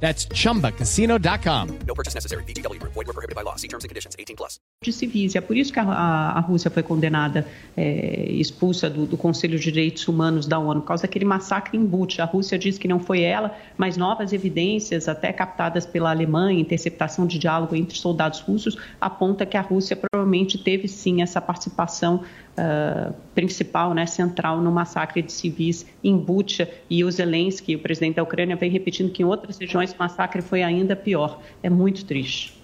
That's chumbacasino.com. No purchase necessary. VGW Group. Void were prohibited by law. See terms and conditions. 18 plus. de civis. E é por isso que a, a, a Rússia foi condenada, é, expulsa do, do, Conselho de Direitos Humanos da ONU, por causa daquele massacre em Bucha. A Rússia diz que não foi ela, mas novas evidências, até captadas pela Alemanha, interceptação de diálogo entre soldados russos, aponta que a Rússia provavelmente teve sim essa participação uh, principal, né, central no massacre de civis em Bucha. E o Zelensky, o presidente da Ucrânia, vem repetindo que em outras regiões o massacre foi ainda pior. É muito triste.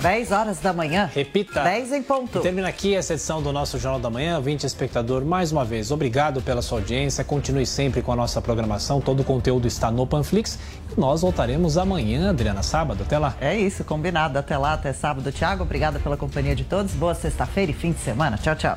10 horas da manhã. Repita. 10 em ponto. E termina aqui essa edição do nosso Jornal da Manhã. 20 espectador, mais uma vez, obrigado pela sua audiência. Continue sempre com a nossa programação. Todo o conteúdo está no Panflix. E nós voltaremos amanhã, Adriana, sábado. Até lá. É isso, combinado. Até lá, até sábado. Tiago, obrigada pela companhia de todos. Boa sexta-feira e fim de semana. Tchau, tchau.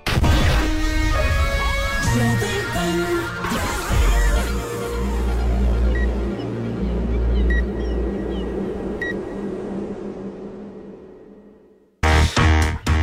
Slow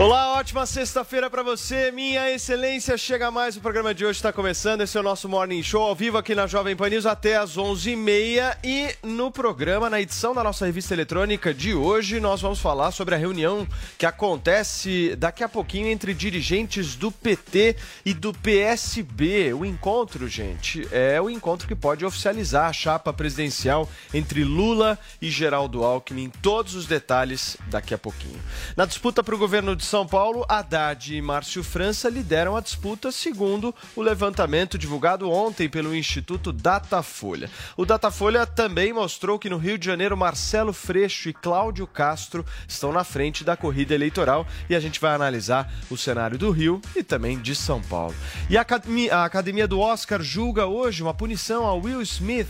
Olá, ótima sexta-feira para você, minha excelência. Chega mais, o programa de hoje está começando. Esse é o nosso Morning Show ao vivo aqui na Jovem Pan News até às 11h30. E no programa, na edição da nossa revista eletrônica de hoje, nós vamos falar sobre a reunião que acontece daqui a pouquinho entre dirigentes do PT e do PSB. O encontro, gente, é o encontro que pode oficializar a chapa presidencial entre Lula e Geraldo Alckmin. Todos os detalhes daqui a pouquinho. Na disputa para o governo de são Paulo, Haddad e Márcio França lideram a disputa, segundo o levantamento divulgado ontem pelo Instituto Datafolha. O Datafolha também mostrou que no Rio de Janeiro, Marcelo Freixo e Cláudio Castro estão na frente da corrida eleitoral e a gente vai analisar o cenário do Rio e também de São Paulo. E a Academia, do Oscar julga hoje uma punição a Will Smith.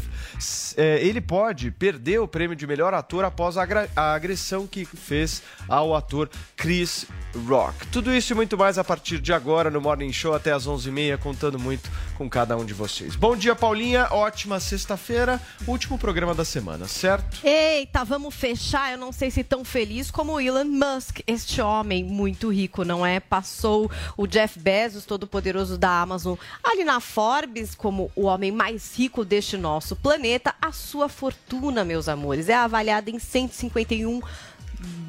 Ele pode perder o prêmio de melhor ator após a agressão que fez ao ator Chris Rock. Tudo isso e muito mais a partir de agora no Morning Show até às 11h30, contando muito com cada um de vocês. Bom dia, Paulinha. Ótima sexta-feira. Último programa da semana, certo? Eita, vamos fechar. Eu não sei se tão feliz como o Elon Musk, este homem muito rico, não é? Passou o Jeff Bezos, todo poderoso da Amazon, ali na Forbes como o homem mais rico deste nosso planeta. A sua fortuna, meus amores, é avaliada em 151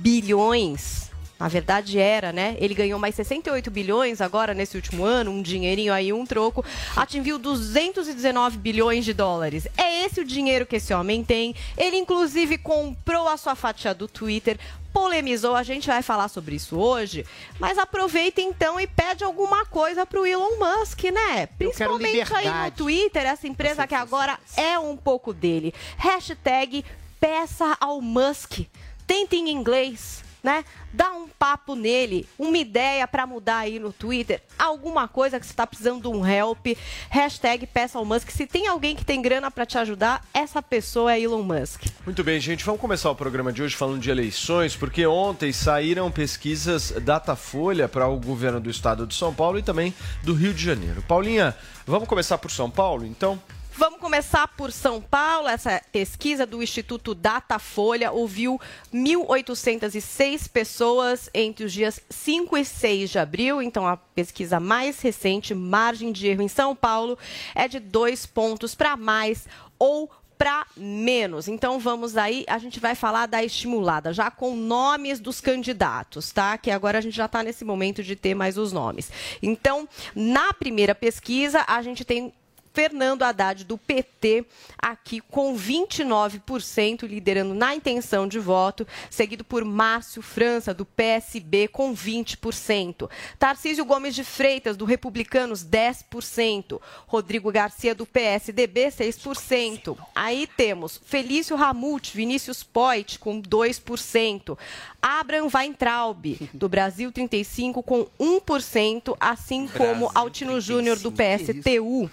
bilhões na verdade era, né? Ele ganhou mais 68 bilhões agora nesse último ano, um dinheirinho aí, um troco, atingiu 219 bilhões de dólares. É esse o dinheiro que esse homem tem. Ele inclusive comprou a sua fatia do Twitter, polemizou, a gente vai falar sobre isso hoje, mas aproveita então e pede alguma coisa para o Elon Musk, né? Principalmente aí no Twitter, essa empresa que agora é um pouco dele. Hashtag peça ao Musk. Tenta em inglês né? Dá um papo nele, uma ideia para mudar aí no Twitter, alguma coisa que você está precisando de um help. Hashtag peça ao Musk. Se tem alguém que tem grana para te ajudar, essa pessoa é Elon Musk. Muito bem, gente. Vamos começar o programa de hoje falando de eleições, porque ontem saíram pesquisas Datafolha para o governo do estado de São Paulo e também do Rio de Janeiro. Paulinha, vamos começar por São Paulo, então? Vamos começar por São Paulo. Essa pesquisa do Instituto Datafolha ouviu 1.806 pessoas entre os dias 5 e 6 de abril. Então, a pesquisa mais recente, margem de erro em São Paulo, é de dois pontos para mais ou para menos. Então vamos aí, a gente vai falar da estimulada, já com nomes dos candidatos, tá? Que agora a gente já está nesse momento de ter mais os nomes. Então, na primeira pesquisa, a gente tem Fernando Haddad, do PT, aqui com 29%, liderando na intenção de voto, seguido por Márcio França, do PSB, com 20%. Tarcísio Gomes de Freitas, do Republicanos, 10%. Rodrigo Garcia, do PSDB, 6%. Aí temos Felício Ramute, Vinícius Poit, com 2%. Abraham Weintraub, do Brasil 35, com 1%, assim como Altino Júnior, do PSTU.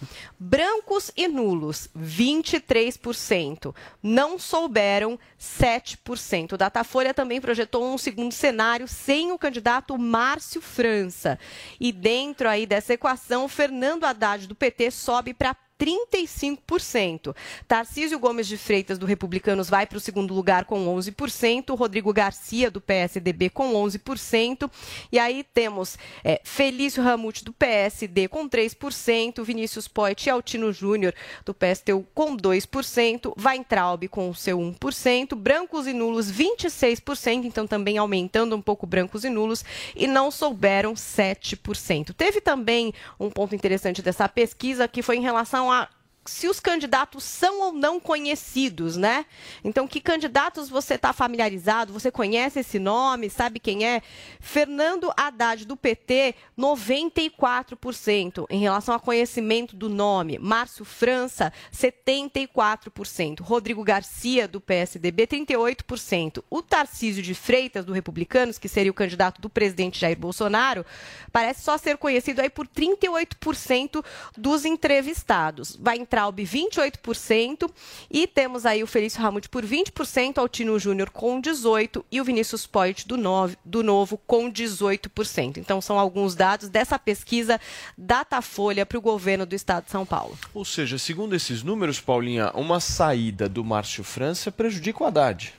Brancos e nulos, 23%. Não souberam, 7%. O Datafolha também projetou um segundo cenário sem o candidato Márcio França. E dentro aí dessa equação, Fernando Haddad, do PT, sobe para 35%. Tarcísio Gomes de Freitas, do Republicanos, vai para o segundo lugar com 11%. Rodrigo Garcia, do PSDB, com 11%. E aí temos é, Felício Ramute, do PSD, com 3%. Vinícius Poit e Altino Júnior, do PSTU, com 2%. Weintraub, com seu 1%. Brancos e nulos, 26%. Então, também aumentando um pouco brancos e nulos. E não souberam 7%. Teve também um ponto interessante dessa pesquisa, que foi em relação a se os candidatos são ou não conhecidos, né? Então, que candidatos você está familiarizado? Você conhece esse nome? Sabe quem é? Fernando Haddad, do PT, 94% em relação ao conhecimento do nome. Márcio França, 74%. Rodrigo Garcia, do PSDB, 38%. O Tarcísio de Freitas, do Republicanos, que seria o candidato do presidente Jair Bolsonaro, parece só ser conhecido aí por 38% dos entrevistados. Vai entrar Traub 28%, e temos aí o Felício Ramute por 20%, Altino Júnior com 18% e o Vinícius Poit do, do Novo com 18%. Então são alguns dados dessa pesquisa Datafolha para o governo do estado de São Paulo. Ou seja, segundo esses números, Paulinha, uma saída do Márcio França prejudica o Haddad.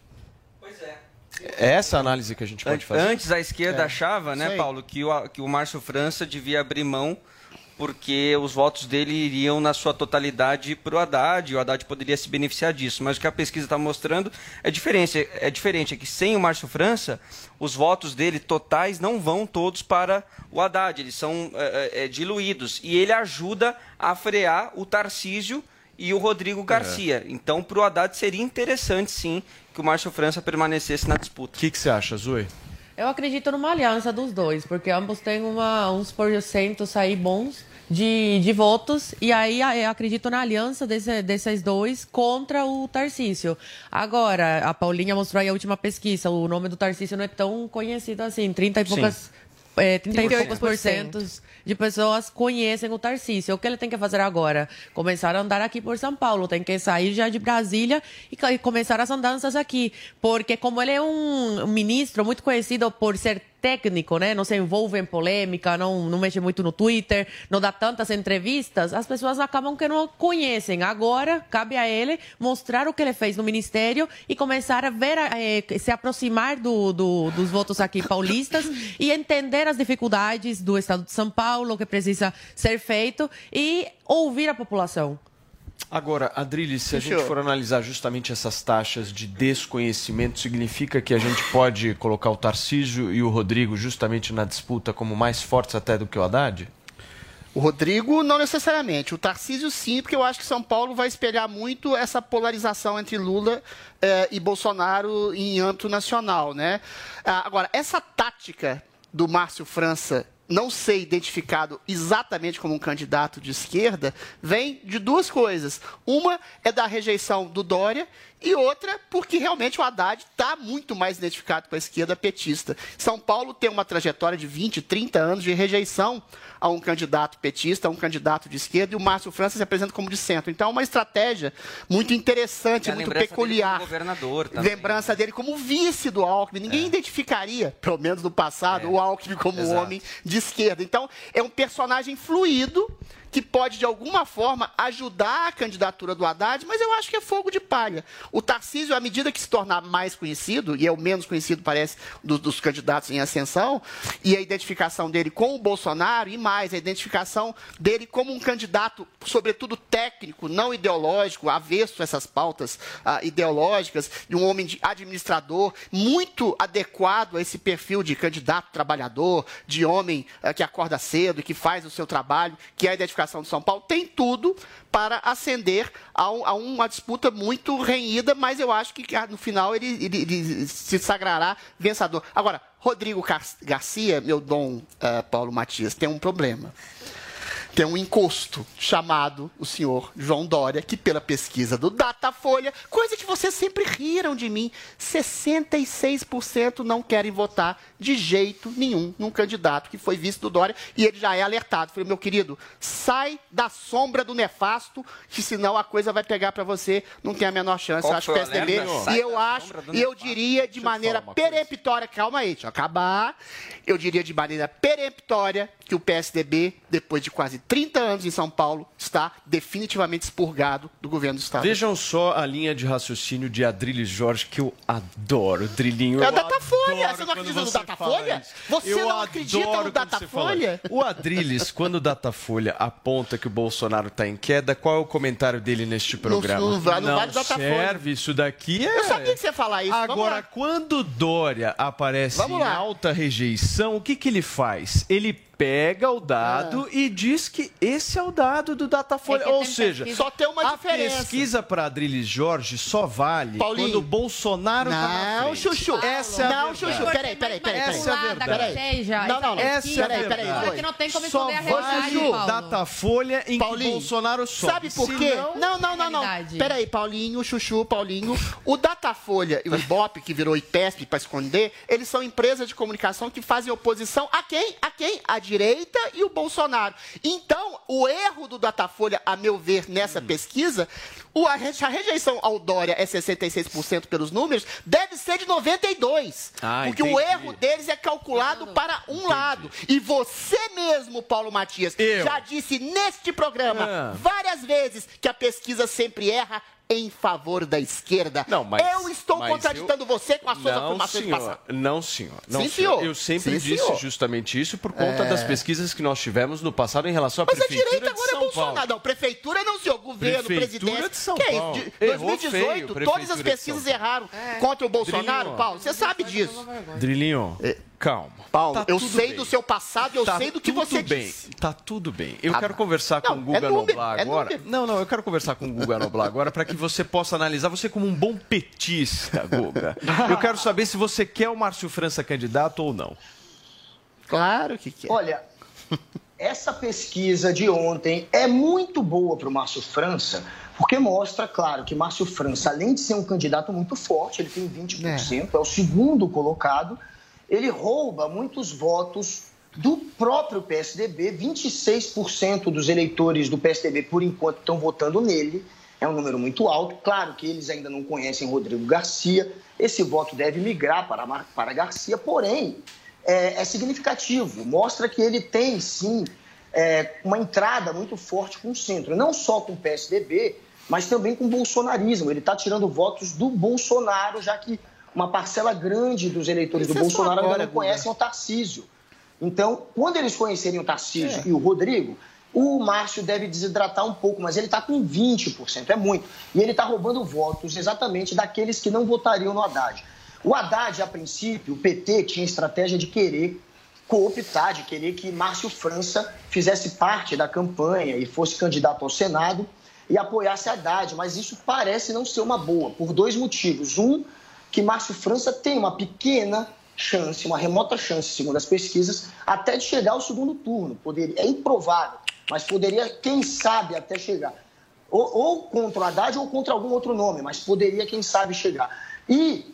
É essa a análise que a gente pode fazer? Antes a esquerda é. achava, né, Paulo, que o, que o Márcio França devia abrir mão porque os votos dele iriam na sua totalidade para o Haddad, e o Haddad poderia se beneficiar disso. Mas o que a pesquisa está mostrando é diferente, é diferente, é que sem o Márcio França, os votos dele totais não vão todos para o Haddad, eles são é, é, é diluídos. E ele ajuda a frear o Tarcísio e o Rodrigo Garcia. É. Então, para o Haddad seria interessante, sim, que o Márcio França permanecesse na disputa. O que, que você acha, Zoe? Eu acredito numa aliança dos dois, porque ambos têm uma, uns porcentos aí bons de, de votos, e aí acredito na aliança desse, desses dois contra o Tarcísio. Agora, a Paulinha mostrou aí a última pesquisa, o nome do Tarcísio não é tão conhecido assim, 30 e poucas. É, 30 e poucos por cento de pessoas conhecem o Tarcísio. O que ele tem que fazer agora? Começar a andar aqui por São Paulo. Tem que sair já de Brasília e começar as andanças aqui. Porque como ele é um ministro muito conhecido por ser técnico, né? Não se envolve em polêmica, não, não mexe muito no Twitter, não dá tantas entrevistas, as pessoas acabam que não conhecem. Agora, cabe a ele mostrar o que ele fez no Ministério e começar a ver, eh, se aproximar do, do, dos votos aqui paulistas e entender as dificuldades do Estado de São Paulo, o que precisa ser feito e ouvir a população. Agora, Adriles, se a gente for analisar justamente essas taxas de desconhecimento, significa que a gente pode colocar o Tarcísio e o Rodrigo justamente na disputa como mais fortes até do que o Haddad? O Rodrigo, não necessariamente. O Tarcísio, sim, porque eu acho que São Paulo vai espelhar muito essa polarização entre Lula eh, e Bolsonaro em âmbito nacional. Né? Ah, agora, essa tática do Márcio França não ser identificado exatamente como um candidato de esquerda vem de duas coisas. Uma é da rejeição do Dória e outra porque realmente o Haddad está muito mais identificado com a esquerda petista. São Paulo tem uma trajetória de 20, 30 anos de rejeição a um candidato petista, a um candidato de esquerda, e o Márcio França se apresenta como de centro. Então é uma estratégia muito interessante, E a muito dele peculiar. como governador também. Lembrança dele como vice do Alckmin. Ninguém identificaria, pelo menos no passado, o Alckmin como um Exato. homem de esquerda. Então, é um personagem fluido que pode, de alguma forma, ajudar a candidatura do Haddad, mas eu acho que é fogo de palha. O Tarcísio, à medida que se tornar mais conhecido, e é o menos conhecido, parece, do- dos candidatos em ascensão, e a identificação dele com o Bolsonaro, e mais, a identificação dele como um candidato, sobretudo técnico, não ideológico, avesso a essas pautas ah, ideológicas, e um homem de administrador muito adequado a esse perfil de candidato trabalhador, de homem ah, que acorda cedo que faz o seu trabalho, que é a identificação de São Paulo, tem tudo para ascender a, a uma disputa muito renhida, mas eu acho que no final ele, ele- ele se sagrará vencedor. Agora, Rodrigo Garcia, meu dom ah, Paulo Matias, tem um problema tem um encosto chamado o senhor João Dória, que pela pesquisa do Datafolha, coisa que vocês sempre riram de mim, 66% não querem votar de jeito nenhum num candidato que foi vice do Dória e ele já é alertado. Falei, meu querido, sai da sombra do nefasto, que senão a coisa vai pegar para você, não tem a menor chance. Qual eu acho PSDB, e eu acho, e eu diria de maneira peremptória, calma aí, deixa eu acabar, eu diria de maneira peremptória que o PSDB, depois de quase 30 anos em São Paulo, está definitivamente expurgado do governo do Estado. Vejam só a linha de raciocínio de Adriles Jorge, que eu adoro, Drilinho. É o Datafolha, você não acredita no Datafolha? Você Eu não acredita no Datafolha? O Adriles, quando o Datafolha aponta que o Bolsonaro está em queda, qual é o comentário dele neste programa? não vai- não vale serve, isso daqui é... Eu sabia que você ia falar isso. Agora, quando Dória aparece em alta rejeição, o que, que ele faz? Ele pega o dado Ah. e diz que esse é o dado do Datafolha. É Ou seja, pesquisa- Só tem uma a diferença. pesquisa para Adriles Jorge só vale Paulinho. quando o Bolsonaro tá na Não, frente. Chuchu. Essa é a não, verdade. Chuchu. Peraí, peraí, peraí. peraí. Essa é a verdade. Peraí. seja, Não, não, não. Essa é a peraí, peraí. verdade. Zoe. que não tem como Só esconder a realidade, vale o Paulo. Datafolha em Paulinho, que Bolsonaro sobe. Sabe por quê? Senão- Não, não, não, não. Peraí, Paulinho, Chuchu, Paulinho. O Datafolha e o Ibope, que virou IPESP para esconder, eles são empresas de comunicação que fazem oposição a quem? A quem? A direita e o Bolsonaro. Então, o erro do Datafolha, a meu ver, nessa pesquisa, o- a re- a rejeição ao Dória é 66% pelos números, deve ser de 92%. Ah, porque o entendi. erro deles é calculado para um lado. E você mesmo, Paulo Matias, Eu. já disse neste programa Ah. várias vezes que a pesquisa sempre erra em favor da esquerda. Não, mas- eu estou mas contraditando você com as suas Não, afirmações senhor. passadas. Não, senhor. Não, Sim, senhor. Eu sempre Sim, disse senhor. justamente isso por conta É. das pesquisas que nós tivemos no passado em relação à Mas a prefeitura direita de agora é Bolsonaro. Paulo. Não, prefeitura não, senhor. Governo, Prefeitura presidente. São que é isso? Paulo. De Errou 2018, feio, todas as pesquisas erraram contra o Bolsonaro, Drilinho. Paulo. Você sabe disso. Drilinho, calma. Paulo, Tá eu sei bem. do seu passado, eu Tá sei do que você bem. disse. Tá tudo bem. Eu Tá quero conversar com Não, o Guga é Noblar é agora. Não, não, eu quero conversar com o Guga Noblar agora para que você possa analisar você como um bom petista, Guga. Eu quero saber se você quer o Márcio França candidato ou não. Claro que quer. Olha, essa pesquisa de ontem é muito boa para o Márcio França, porque mostra, claro, que Márcio França, além de ser um candidato muito forte, ele tem 20%, é, o segundo colocado, ele rouba muitos votos do próprio PSDB, 26% dos eleitores do PSDB, por enquanto, estão votando nele, é um número muito alto. Claro que eles ainda não conhecem Rodrigo Garcia, esse voto deve migrar para, para Garcia, porém, é, é significativo, mostra que ele tem, sim, é, uma entrada muito forte com o centro, não só com o PSDB, mas também com o bolsonarismo. Ele está tirando votos do Bolsonaro, já que uma parcela grande dos eleitores Isso do é Bolsonaro agora, ainda não conhecem o Tarcísio. Então, quando eles conhecerem o Tarcísio É. e o Rodrigo, o Márcio deve desidratar um pouco, mas ele está com 20%, é muito. E ele está roubando votos exatamente daqueles que não votariam no Haddad. O Haddad, a princípio, o PT tinha estratégia de querer cooptar, de querer que Márcio França fizesse parte da campanha e fosse candidato ao Senado e apoiasse Haddad, mas isso parece não ser uma boa, por dois motivos. Um, que Márcio França tem uma pequena chance, uma remota chance, segundo as pesquisas, até de chegar ao segundo turno. Poderia, é improvável, mas poderia, quem sabe, até chegar. ou, ou contra o Haddad ou contra algum outro nome, mas poderia, quem sabe, chegar. E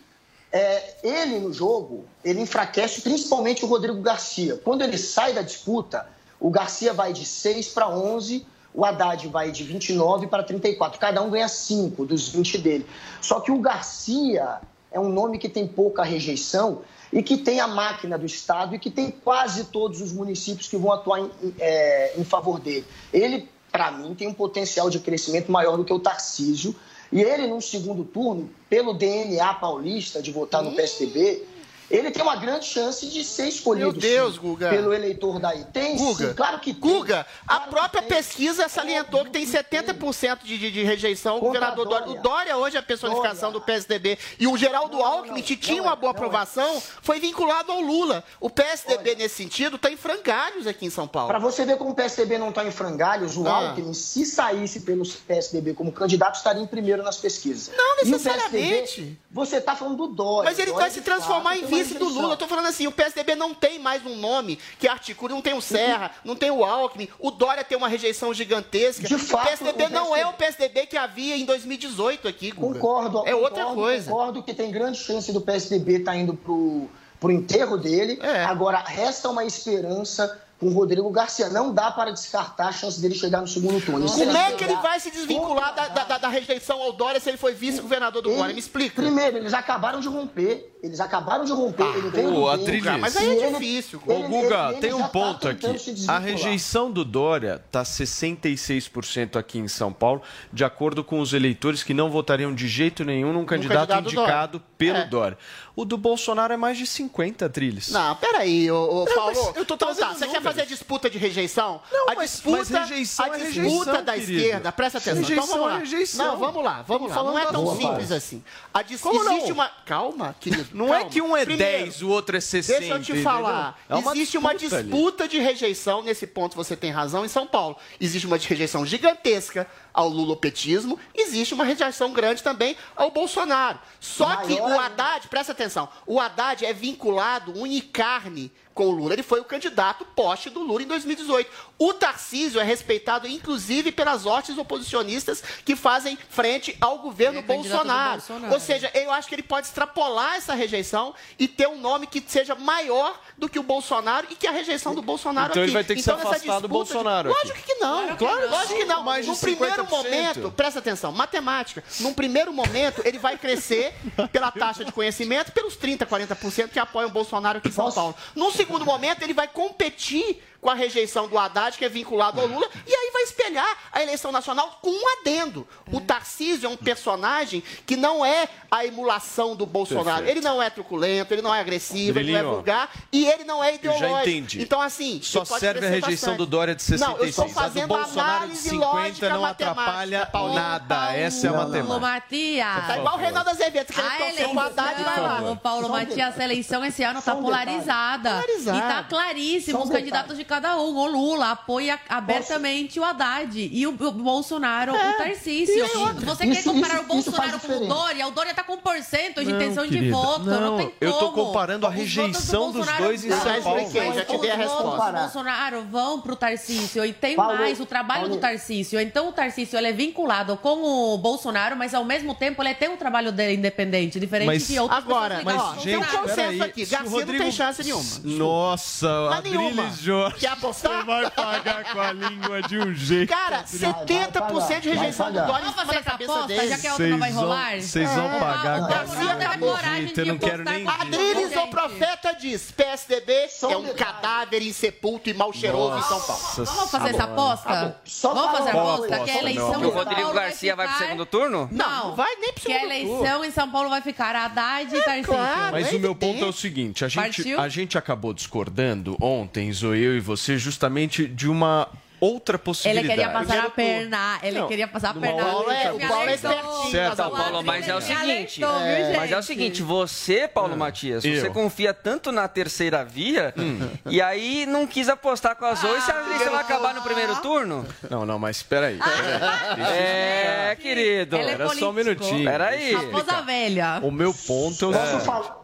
é, ele no jogo, ele enfraquece principalmente o Rodrigo Garcia. Quando ele sai da disputa, o Garcia vai de 6 para 11, o Haddad vai de 29 para 34. Cada um ganha 5 dos 20 dele. Só que o Garcia é um nome que tem pouca rejeição e que tem a máquina do Estado e que tem quase todos os municípios que vão atuar em, é, em favor dele. Ele, para mim, tem um potencial de crescimento maior do que o Tarcísio. E ele, num segundo turno, pelo DNA paulista de votar no PSDB, ele tem uma grande chance de ser escolhido Meu Deus, sim, Guga. pelo eleitor daí. Tem Guga, sim, claro que tem. Guga, a própria pesquisa salientou que tem 70% de, de, de rejeição Contra governador Dória. Dória. O Dória hoje é a personificação do PSDB. E o Geraldo Alckmin, que tinha uma boa aprovação, foi vinculado ao Lula. O PSDB, nesse sentido, está em frangalhos aqui em São Paulo. Para você ver como o PSDB não está em frangalhos, o Ah. Alckmin, se saísse pelo PSDB como candidato, estaria em primeiro nas pesquisas. Não o necessariamente. PSDB, você está falando do Dória. Mas ele Dória, vai se transformar em vice do. Lula. Eu tô falando assim, o PSDB não tem mais um nome que articule, não tem o Serra, não tem o Alckmin, o Dória tem uma rejeição gigantesca. De fato, o PSDB o não é o PSDB PSDB que havia em 2018 aqui, Guga. Concordo. É outra concordo, coisa. Concordo que tem grande chance do PSDB estar indo pro, pro enterro dele. É. Agora, resta uma esperança com o Rodrigo Garcia. Não dá para descartar a chance dele chegar no segundo turno. Se Como é chegar que ele vai se desvincular da, da- da- da rejeição ao Dória se ele foi vice-governador do Ele- Dória? Me explica. Primeiro, eles acabaram de romper. Eles acabaram de romper. ele Ô, bem. Adriles. Mas aí é ele- difícil. Ô, ele- Guga, ele- tem ele um já tá ponto aqui. tentando se A rejeição do Dória está 66% aqui em São Paulo, de acordo com os eleitores que não votariam de jeito nenhum num candidato, candidato indicado pelo É. Dória. O do Bolsonaro é mais de 50 trilhos. Não, peraí, ô, ô Não, Paulo. eu tô então tá, você quer fazer disputa de rejeição? Não, a mas- disputa, mas rejeição a é disputa rejeição, da querido. esquerda, presta atenção. Rejeição então vamos lá. é rejeição. Não, vamos lá, vamos lá. Não é tão da simples boa. assim. A dis... Como não? existe uma. Calma, querido. Não calma. é que um é Primeiro, 10, o outro é 60. Deixa eu te falar. É uma Existe uma disputa ali. disputa de rejeição, nesse ponto você tem razão, em São Paulo. Existe uma rejeição gigantesca ao lulopetismo, existe uma rejeição grande também ao Bolsonaro. Só que Maior o ainda. Haddad, presta atenção, o Haddad é vinculado unicarne com o Lula. Ele foi o candidato poste do Lula em 2018. O Tarcísio é respeitado, inclusive, pelas hostes oposicionistas que fazem frente ao governo É Bolsonaro. Bolsonaro. Ou seja, eu acho que ele pode extrapolar essa rejeição e ter um nome que seja maior do que o Bolsonaro e que a rejeição do Bolsonaro Então aqui. ele vai ter que se nessa afastar do disputa de- Bolsonaro aqui. Lógico que não. Claro que não. Lógico que não. Mais de no primeiro 50%. momento, presta atenção, matemática. Num primeiro momento, ele vai crescer pela taxa de conhecimento, pelos 30, 40% que apoiam o Bolsonaro aqui em São Paulo. Num segundo momento, ele vai competir com a rejeição do Haddad, que é vinculado ao Lula, e aí vai espelhar a eleição nacional com um adendo. O Tarcísio é um personagem que não é a emulação do Bolsonaro. Perfeito. Ele não é truculento, ele não é agressivo, ele não é vulgar, e ele não é Eu já ideológico. entendi. Então, assim, Só serve a rejeição bastante. do Dória de Não, eu 66. estou A do fazendo Bolsonaro de análise 50 lógica não atrapalha Paulo. nada. Essa é a matemática. Matias. Tá igual o Reinaldo Azevedo, você quer A torcer pro Haddad e vai lá. Paulo Matias, a eleição esse ano tá detalhe. polarizada. Polarizada. E tá claríssimo Só um os candidatos de cada um. O Lula apoia abertamente o Haddad e o, o Bolsonaro o Tarcísio. Você quer Isso- comparar isso- o Bolsonaro com o. Dória? O Dória tá com porcento de Não, intenção de querida, voto. Não, não, tem como. eu tô comparando a Os do rejeição dos Bolsonaro dois em vão- São Paulo. já te dei a os resposta. do Bolsonaro vão pro Tarcísio e tem Paulo, mais o trabalho Paulo. do Tarcísio. Então o Tarcísio ele é vinculado com o Bolsonaro, mas ao mesmo tempo ele tem o trabalho dele independente, diferente Mas- de outros Agora, ó, ligadas tem um consenso aqui. Garcia não tem chance nenhuma. Nossa, Mas nenhuma. Adriles Jorge. Quer apostar? Vai pagar com a língua de um jeito. Cara, 70% de vai rejeição do. Dória em Vamos cima fazer da essa cabeça aposta, dele. já que a outra não vai Vocês vão- rolar? vocês vão É. pagar O com a língua de um coragem jeito, de eu não quero apostar nem Adriles, o profeta diz, PSDB um é um cadáver insepulto e mal cheiroso em São Paulo. Vamos fazer essa aposta? Vamos fazer a aposta? Que a eleição o em São Rodrigo Paulo vai Garcia vai pro segundo turno? Não, não vai nem pro Que a segundo eleição em São Paulo vai ficar Haddad e Tarcísio. Mas é o meu ponto é o seguinte: a gente, Partiu? Acabou discordando ontem, Zoe, eu e você, justamente de uma outra Ele possibilidade. queria passar a perna. Ele Não, queria passar a perna. outra- Paulo é- Ele o Paulo é espertinho, Certo, Paulo. Paulo, mas é o Ele seguinte. alertou, viu, Mas é o seguinte, você, Paulo Matias, Eu. você confia tanto na terceira via e aí não quis apostar com as oito e a eleição vai acabar no primeiro turno? Não, não, mas peraí. peraí. É, querido. Ele é Era só um político. minutinho. Peraí. Raposa velha. O meu ponto é o Posso seguinte. falar?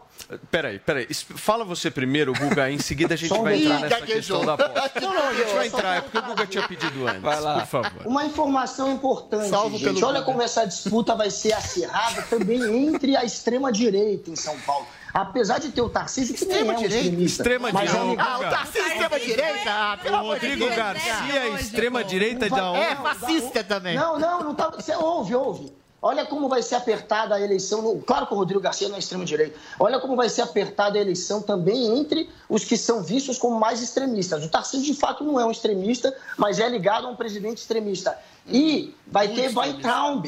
Peraí, peraí. Fala você primeiro, Guga, em seguida a gente Só um vai entrar nessa Gaguejou. questão da aposta. Não, não, a gente vai entrar, é porque o Guga tinha pedido antes. Vai lá. Por favor. Uma informação importante, Salvo gente. pelo Olha Guga. como essa disputa vai ser acirrada também entre a extrema-direita em São Paulo. Apesar de ter o Tarcísio, que nem é um Extrema-direita? extremista. Extrema-direita. mas é um- Ah, o Tarcísio extrema-direita? Ah, pelo O amor de Rodrigo Deus. Garcia, é extrema-direita da onde? É, fascista também. Não, não, não tá. Você ouve, ouve. Olha como vai ser apertada a eleição. no- Claro que o Rodrigo Garcia não é extrema-direita. Olha como vai ser apertada a eleição também entre os que são vistos como mais extremistas. O Tarcísio, de fato, não é um extremista, mas é ligado a um presidente extremista. E vai ter Weintraub.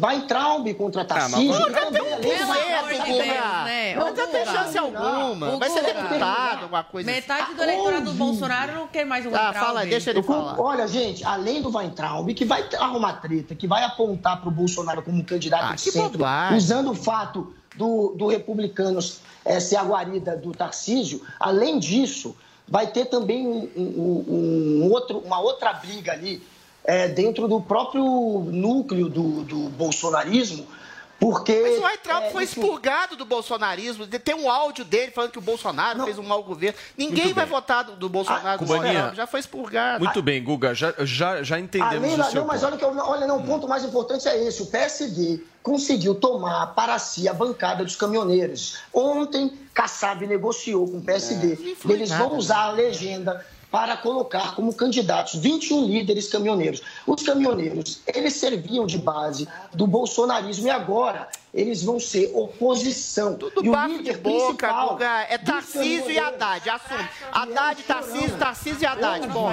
Weintraub contra Tarcísio. mas- que também, de sabe? Deus, né? Não vai Guga. chance alguma. Vai ser deputado, alguma coisa assim. Metade do eleitorado do Bolsonaro não quer mais um Ah, Weintraub. fala, deixa ele falar. Olha, gente, além do Weintraub, que vai arrumar treta, que vai apontar para o Bolsonaro como candidato Ah, de que centro, usando o fato do, do Republicanos eh, ser a guarida do Tarcísio, além disso, vai ter também um, um- um outro, uma outra briga ali eh, dentro do próprio núcleo do, do bolsonarismo, porque... Mas o Weintraub eh, foi enfim, expurgado do bolsonarismo. Tem um áudio dele falando que o Bolsonaro fez um mau governo. Ninguém vai votar do, do Bolsonaro. Ah, do. Já foi expurgado. Muito bem, Guga, já, já, já entendemos Além o seu não, mas ponto. olha, que, eu- olha, não, o ponto mais importante é esse. O PSD conseguiu tomar para si a bancada dos caminhoneiros. Ontem, Kassab negociou com o PSD. É, Eles nada, vão usar a legenda para colocar como candidatos 21 líderes caminhoneiros. Os caminhoneiros, eles serviam de base do bolsonarismo e agora eles vão ser oposição. Tudo e o bafo de líder boca, principal Guga. É Tarcísio e Haddad. Assume. Haddad, Tarcísio, Tarcísio e Haddad. Bom,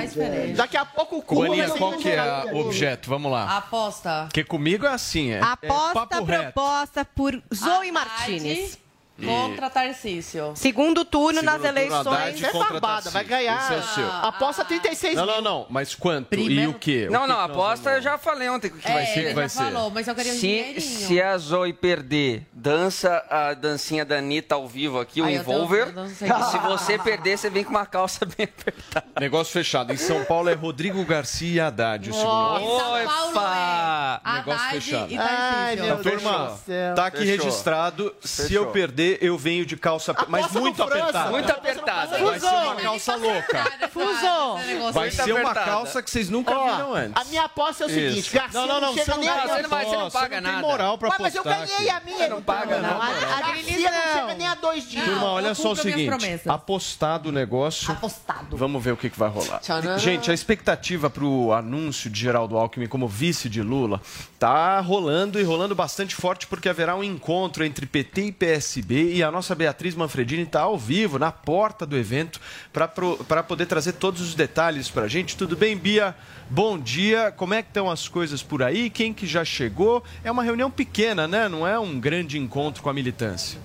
daqui a pouco o Cuba ser qual que é o objeto? Vamos lá. Aposta. Porque comigo é assim, é, é Aposta reto. proposta por Zoe Haddad Martinez. Contra Tarcísio. Segundo turno nas Segundo turno, eleições. Haddad é barbada, vai ganhar. Esse é. Aposta 36 Não, mil. não, não. Mas quanto? E Primeiro- o quê? O Não, que não, aposta vamos- eu já falei ontem o que é, vai ser. ele vai já ser? falou, mas eu queria um Se, se a Zoe perder, dança a dancinha da Anitta ao vivo aqui, o Ai, eu Envolver. eu não. E se você perder, você vem com uma calça bem apertada. Negócio fechado. Em São Paulo é Rodrigo Garcia e Haddad, o segundo. São Paulo Opa! é Negócio Haddad fechado. e Ai, meu Deus Turma, do céu. tá aqui Fechou. registrado. Se eu perder, eu venho de calça, mas Aposta muito no França. apertada. Muito apertada. Vai ser uma calça louca. Fusou. Vai Muito ser uma calça que vocês nunca Ó, viram antes. a minha aposta é o seguinte, Isso. Garcia Não, não, não, chega você não nem vai, a você não vai- você não paga não tem nada. moral pra Ué, mas eu ganhei a minha. Não paga, não. A, Garcia não não. chega nem a dois dias. Turma, olha só o seguinte, apostado o negócio. Apostado. Vamos ver o que, vai rolar. Tcharam. Gente, a expectativa para o anúncio de Geraldo Alckmin como vice de Lula tá rolando e rolando bastante forte porque haverá um encontro entre PT e PSB e a nossa Beatriz Manfredini está ao vivo, na porta do evento, para poder trazer todos os detalhes para a gente. Tudo bem, Bia? Bom dia. Como é que estão as coisas por aí? Quem que já chegou? É uma reunião pequena, né? Não é um grande encontro com a militância.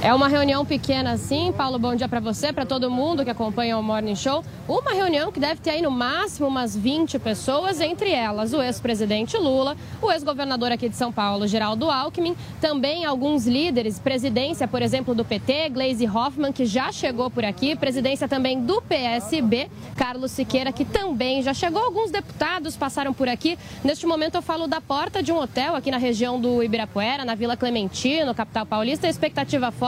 É uma reunião pequena assim, Paulo, bom dia para você, para todo mundo que acompanha o Morning Show. Uma reunião que deve ter aí no máximo umas 20 pessoas, entre elas o ex-presidente Lula, o ex-governador aqui de São Paulo, Geraldo Alckmin, também alguns líderes, presidência, por exemplo, do PT, Gleisi Hoffmann, que já chegou por aqui, presidência também do PSB, Carlos Siqueira, que também já chegou. Alguns deputados passaram por aqui. Neste momento eu falo da porta de um hotel aqui na região do Ibirapuera, na Vila Clementino, capital paulista. A expectativa forte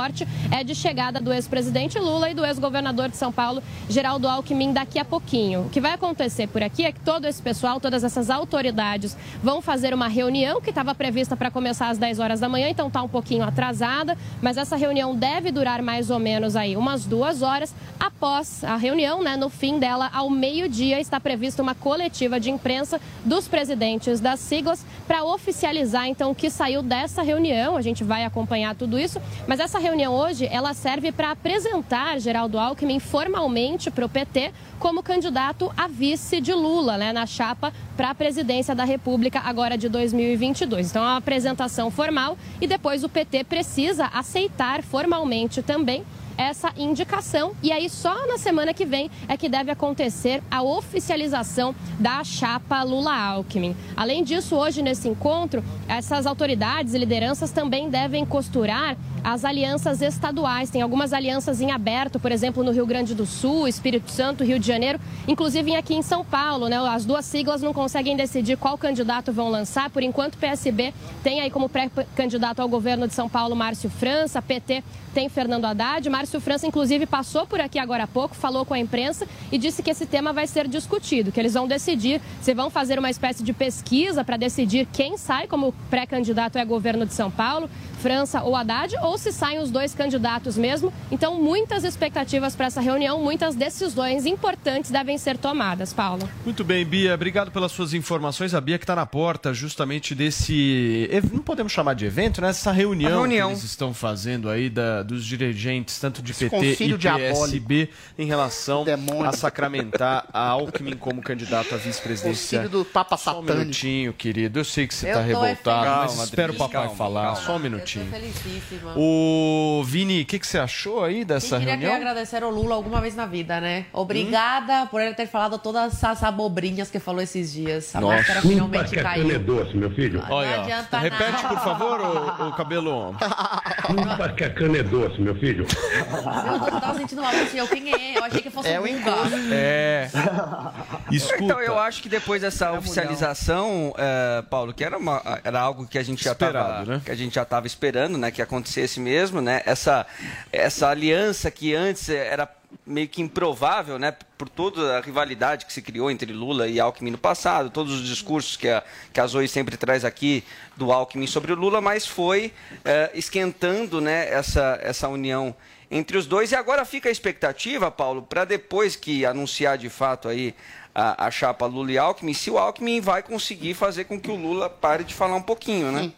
é de chegada do ex-presidente Lula e do ex-governador de São Paulo, Geraldo Alckmin, daqui a pouquinho. O que vai acontecer por aqui é que todo esse pessoal, todas essas autoridades vão fazer uma reunião que estava prevista para começar às 10 horas da manhã, então está um pouquinho atrasada, mas essa reunião deve durar mais ou menos aí umas duas horas. Após a reunião, né, no fim dela, ao meio-dia, está prevista uma coletiva de imprensa dos presidentes das siglas para oficializar então o que saiu dessa reunião. A gente vai acompanhar tudo isso, mas essa reunião hoje ela serve para apresentar Geraldo Alckmin formalmente para o PT como candidato a vice de Lula, né, na chapa para a presidência da República agora de 2022. Então, é uma apresentação formal e depois o PT precisa aceitar formalmente também essa indicação. E aí, só na semana que vem é que deve acontecer a oficialização da chapa Lula-Alckmin. Além disso, hoje nesse encontro, essas autoridades e lideranças também devem costurar as alianças estaduais. Tem algumas alianças em aberto, por exemplo, no Rio Grande do Sul, Espírito Santo, Rio de Janeiro, inclusive aqui em São Paulo, né? As duas siglas não conseguem decidir qual candidato vão lançar. Por enquanto, o PSB tem aí como pré-candidato ao governo de São Paulo Márcio França, PT tem Fernando Haddad. Márcio França, inclusive, passou por aqui agora há pouco, falou com a imprensa e disse que esse tema vai ser discutido, que eles vão decidir se vão fazer uma espécie de pesquisa para decidir quem sai como pré-candidato é governo de São Paulo, França ou Haddad, ou se saem os dois candidatos mesmo. Então, muitas expectativas para essa reunião, muitas decisões importantes devem ser tomadas, Paulo. Muito bem, Bia, obrigado pelas suas informações. A Bia que está na porta justamente desse. Não podemos chamar de evento, né? Essa reunião, reunião. que eles estão fazendo aí da, dos dirigentes, tanto de Esse PT e. PSB, em relação Demônio. a sacramentar a Alckmin como candidato à vice-presidência. Concílio do Papa Só um minutinho, querido. Eu sei que você está revoltado, mas espera o papai calma, falar. calma. Só um Eu tô felicíssima. O Vini, o que, que você achou aí dessa Quem queria que reunião? agradecer ao Lula alguma vez na vida, né? Obrigada por ele ter falado todas essas abobrinhas que falou esses dias. A Nossa. máscara finalmente caiu. doce, meu filho. Não Olha, ó. adianta repete, nada. por favor, o, o cabelo. Chupa que a cana é doce, meu filho. Meu Deus, eu tava sentindo uma voz, eu quem é? Eu achei que fosse É o o Guga. É. Escuta. Então, eu acho que depois dessa oficialização, eh, Paulo, que era, uma, era algo que a gente já estava né? que a gente já estava esperando, né, que acontecesse mesmo, né? Essa essa aliança que antes era meio que improvável, né, por toda a rivalidade que se criou entre Lula e Alckmin no passado, todos os discursos que a, que a Zoe sempre traz aqui do Alckmin sobre o Lula, mas foi eh, esquentando, né, essa, essa união entre os dois. E agora fica a expectativa, Paulo, para depois que anunciar de fato aí a, a chapa Lula e Alckmin, se o Alckmin vai conseguir fazer com que o Lula pare de falar um pouquinho, né?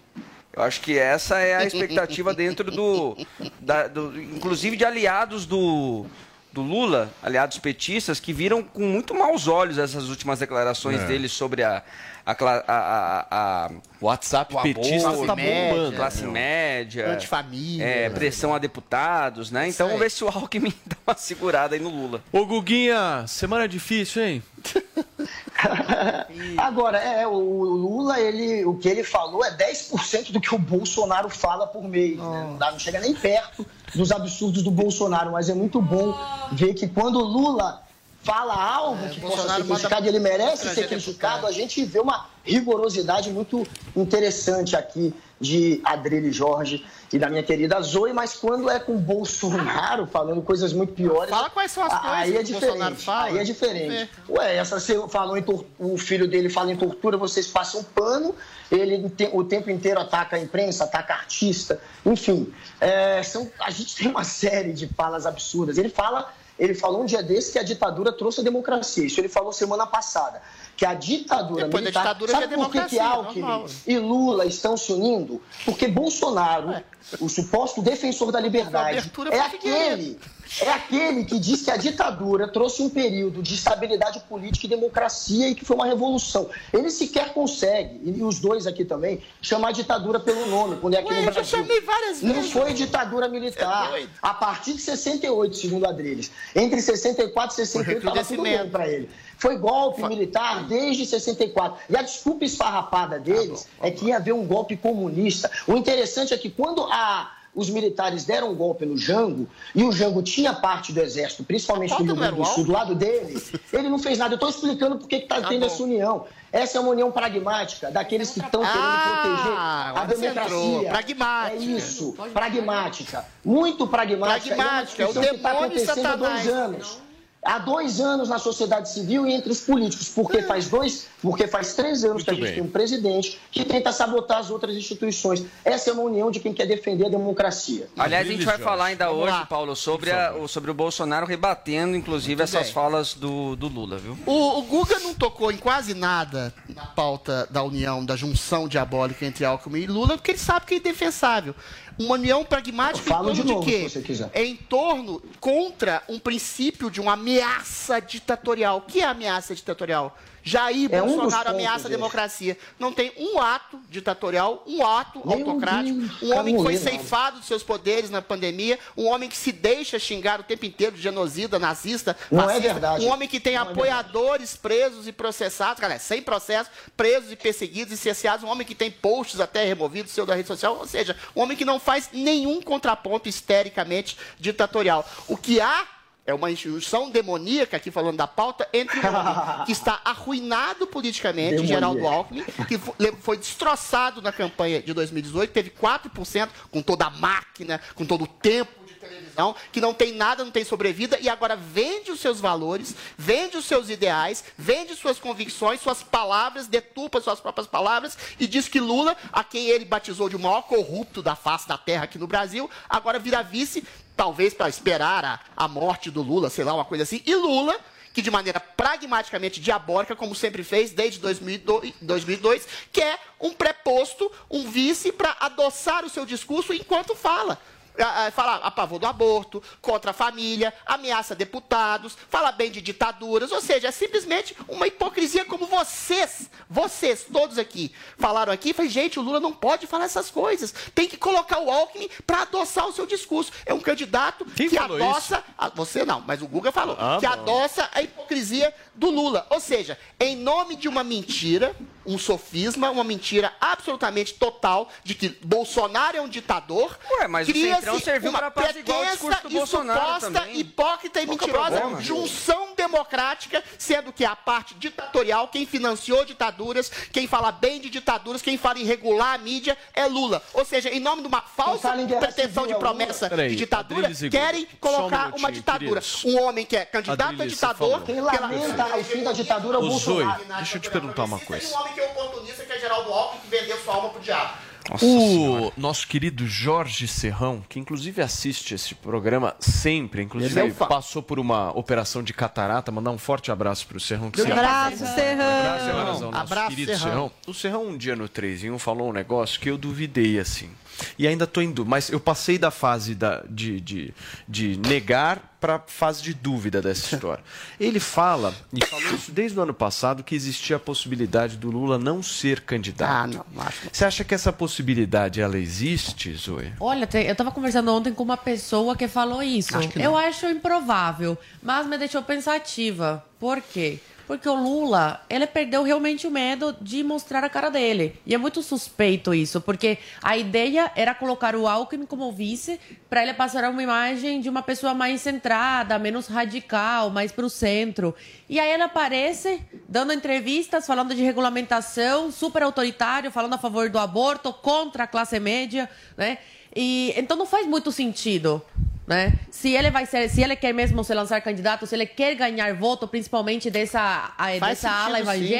Eu acho que essa é a expectativa dentro do, da- do- inclusive de aliados do, do Lula, aliados petistas, que viram com muito maus olhos essas últimas declarações É. dele sobre a, a, a, a, WhatsApp o petista tá média, bombando. classe meu. média, Antifamília. é, pressão a deputados, né? Então vamos ver se o Alckmin dá uma segurada aí no Lula. Ô, Guguinha, semana difícil, hein? Agora, é, o Lula, ele, o que ele falou é 10% do que o Bolsonaro fala por mês. né? Não, dá- não chega nem perto dos absurdos do Bolsonaro, mas é muito bom ver que quando o Lula fala algo que possa Bolsonaro ser manda criticado, e ele merece ser criticado, a gente vê uma rigorosidade muito interessante aqui de Adrele Jorge e da minha querida Zoe, mas quando é com Bolsonaro falando coisas muito piores. Fala quais são as a- coisas aí é que o Bolsonaro diferente. fala. Aí é diferente. Ué, essa você falou em tor- o filho dele fala em tortura, vocês passam pano, ele te- o tempo inteiro ataca a imprensa, ataca artista, enfim. é, são, a gente tem uma série de falas absurdas. Ele fala, ele falou um dia desse que a ditadura trouxe a democracia. Isso ele falou semana passada. Que a ditadura Depois militar. ditadura sabe a por que, que Alckmin normal. e Lula estão se unindo? Porque Bolsonaro, o suposto defensor da liberdade, é aquele é aquele que diz que a ditadura trouxe um período de estabilidade política e democracia e que foi uma revolução. Ele sequer consegue, e os dois aqui também, chamar a ditadura pelo nome, quando é aqui Ué, no eu já Brasil. chamei várias Não vezes. foi ditadura militar. É a partir de 68, segundo Adriles. Entre 64 e 68 estava tudo bem para ele. Foi golpe militar desde 64. E a desculpa esfarrapada deles é que ia haver um golpe comunista. O interessante é que quando a- os militares deram um golpe no Jango, e o Jango tinha parte do exército, principalmente do Rio Grande do Sul, do lado dele, ele não fez nada. Eu estou explicando por que está Tá tendo essa união. Essa é uma união pragmática, daqueles que estão querendo Ah, proteger a democracia. Pragmática. É isso, pragmática. Muito pragmática. Pragmática, E é o uma discussão que está acontecendo há dois anos. Há dois anos na sociedade civil e entre os políticos, porque faz dois, porque faz três anos que a Muito gente bem. tem um presidente que tenta sabotar as outras instituições. Essa é uma união de quem quer defender a democracia. Aliás, a gente vai falar ainda Vamos hoje, lá. Paulo, sobre, a- o, sobre o Bolsonaro rebatendo, inclusive, Muito essas bem. falas do, do Lula, viu? O, o Guga não tocou em quase nada na pauta da união, da junção diabólica entre Alckmin e Lula, porque ele sabe que é indefensável. Uma união pragmática em torno de de, novo, quê? você quiser. É em torno, contra um princípio de uma ameaça ditatorial. O que é ameaça ditatorial? Jair É um Bolsonaro pontos ameaça a democracia. Não tem um ato ditatorial, um ato um autocrático, dia, um homem que foi ceifado dos seus poderes na pandemia, um homem que se deixa xingar o tempo inteiro de genocida, nazista, Não é fascista, verdade. um homem que tem Não é apoiadores presos e processados, galera, sem processo, presos e perseguidos e cerceados, um homem que tem posts até removidos seu da rede social, ou seja, um homem que não faz nenhum contraponto histericamente ditatorial. O que há é uma instituição demoníaca, aqui falando da pauta, entre um homem que está arruinado politicamente, Demoníaco. Geraldo Alckmin, que foi destroçado na campanha de 2018, teve 4%, com toda a máquina, com todo o tempo de televisão, que não tem nada, não tem sobrevida, e agora vende os seus valores, vende os seus ideais, vende suas convicções, suas palavras, deturpa suas próprias palavras, e diz que Lula, a quem ele batizou de o maior corrupto da face da terra aqui no Brasil, agora vira vice, talvez para esperar a, a morte do Lula, sei lá, uma coisa assim, e Lula que de maneira pragmaticamente diabólica, como sempre fez desde 2002, 2002 quer um preposto, um vice para adoçar o seu discurso enquanto fala. Ah, ah, Fala a favor do aborto, contra a família, ameaça deputados, fala bem de ditaduras, ou seja, é simplesmente uma hipocrisia como vocês, vocês, todos aqui, falaram aqui, falei, gente, o Lula não pode falar essas coisas, tem que colocar o Alckmin para adoçar o seu discurso. É um candidato que falou adoça, a- você não, mas o Guga falou, Ah, que bom. adoça a hipocrisia do Lula. Ou seja, em nome de uma mentira, um sofisma, uma mentira absolutamente total de que Bolsonaro é um ditador. Ué, mas o Centrão serviu uma pretensa e suposta, também. hipócrita e Qual é mentirosa junção democrática, sendo que a parte ditatorial, quem financiou ditaduras, quem fala bem de ditaduras, quem fala em regular a mídia é Lula. Ou seja, em nome de uma falsa pretensão de é promessa de ditadura, querem um colocar minutinho, uma ditadura. queridos. Um homem que é candidato Adriles, a ditador. Quem pela- lamenta o fim da ditadura é o Bolsonaro. deixa eu te perguntar uma coisa. um homem que é oportunista, que é Geraldo Alckmin, que vendeu sua alma pro diabo. O nosso querido Jorge Serrão, que inclusive assiste esse programa sempre, inclusive Ele é um passou por uma operação de catarata, mandar um forte abraço pro Serrão. Que sempre- Abraço, Serrão. ao nosso Abraço, querido Serrão. Serrão. O Serrão um dia no 3 em 1 falou um negócio que eu duvidei assim. E ainda em dúvida, mas eu passei da fase da, de, de, de negar para fase de dúvida dessa história. Ele fala, e falou isso desde o ano passado, que existia a possibilidade do Lula não ser candidato. Ah, não, acho. Você acha que essa possibilidade ela existe, Zoe? Olha, eu estava conversando ontem com uma pessoa que falou isso. Acho que eu acho improvável, mas me deixou pensativa. Por quê? Porque o Lula, ele perdeu realmente o medo de mostrar a cara dele. E é muito suspeito isso, porque a ideia era colocar o Alckmin como vice para ele passar uma imagem de uma pessoa mais centrada, menos radical, mais para o centro. E aí ele aparece dando entrevistas, falando de regulamentação, super autoritário, falando a favor do aborto, contra a classe média, né? E então não faz muito sentido, né? Se ele vai ser, se ele quer mesmo se lançar candidato, se ele quer ganhar voto, principalmente dessa a- dessa ala sentido, sim.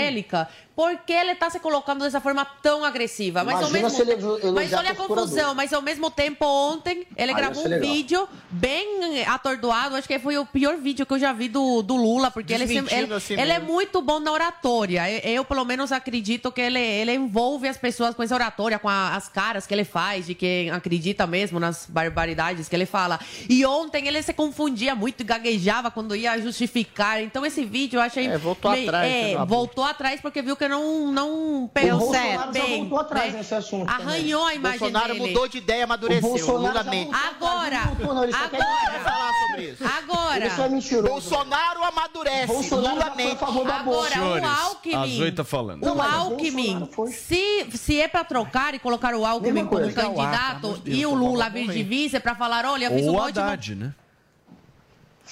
Por que ele está se colocando dessa forma tão agressiva? Mas ao mesmo se ele mas olha a confusão, mas ao mesmo tempo ontem ele Aí gravou um legal. vídeo bem atordoado, acho que foi o pior vídeo que eu já vi do, do Lula, porque ele, ele, assim ele é muito bom na oratória. Eu, eu, pelo menos, acredito que ele, ele envolve as pessoas com essa oratória, com a- as caras que ele faz, de quem acredita mesmo nas barbaridades que ele fala. E ontem ele se confundia muito e gaguejava quando ia justificar. Então, esse vídeo eu achei. É, voltou atrás, né, É, voltou atrás porque viu que não, não O pensou Bolsonaro já bem. voltou atrás né? nesse assunto também. Arranhou a imagem Bolsonaro dele. mudou de ideia, amadureceu. O Bolsonaro Lula mente. Agora, atrás, não, não, ele só quer agora, falar sobre isso. agora. Só é mentiroso. Bolsonaro amadurece. Bolsonaro Lula a mente. favor. Agora, Senhores, o Alckmin. a Zoe tá falando. O Não, Alckmin, se, se é pra trocar e colocar o Alckmin como coisa. candidato e o Lula vir de vice pra falar, olha, eu fiz um o ótimo... Haddad, né?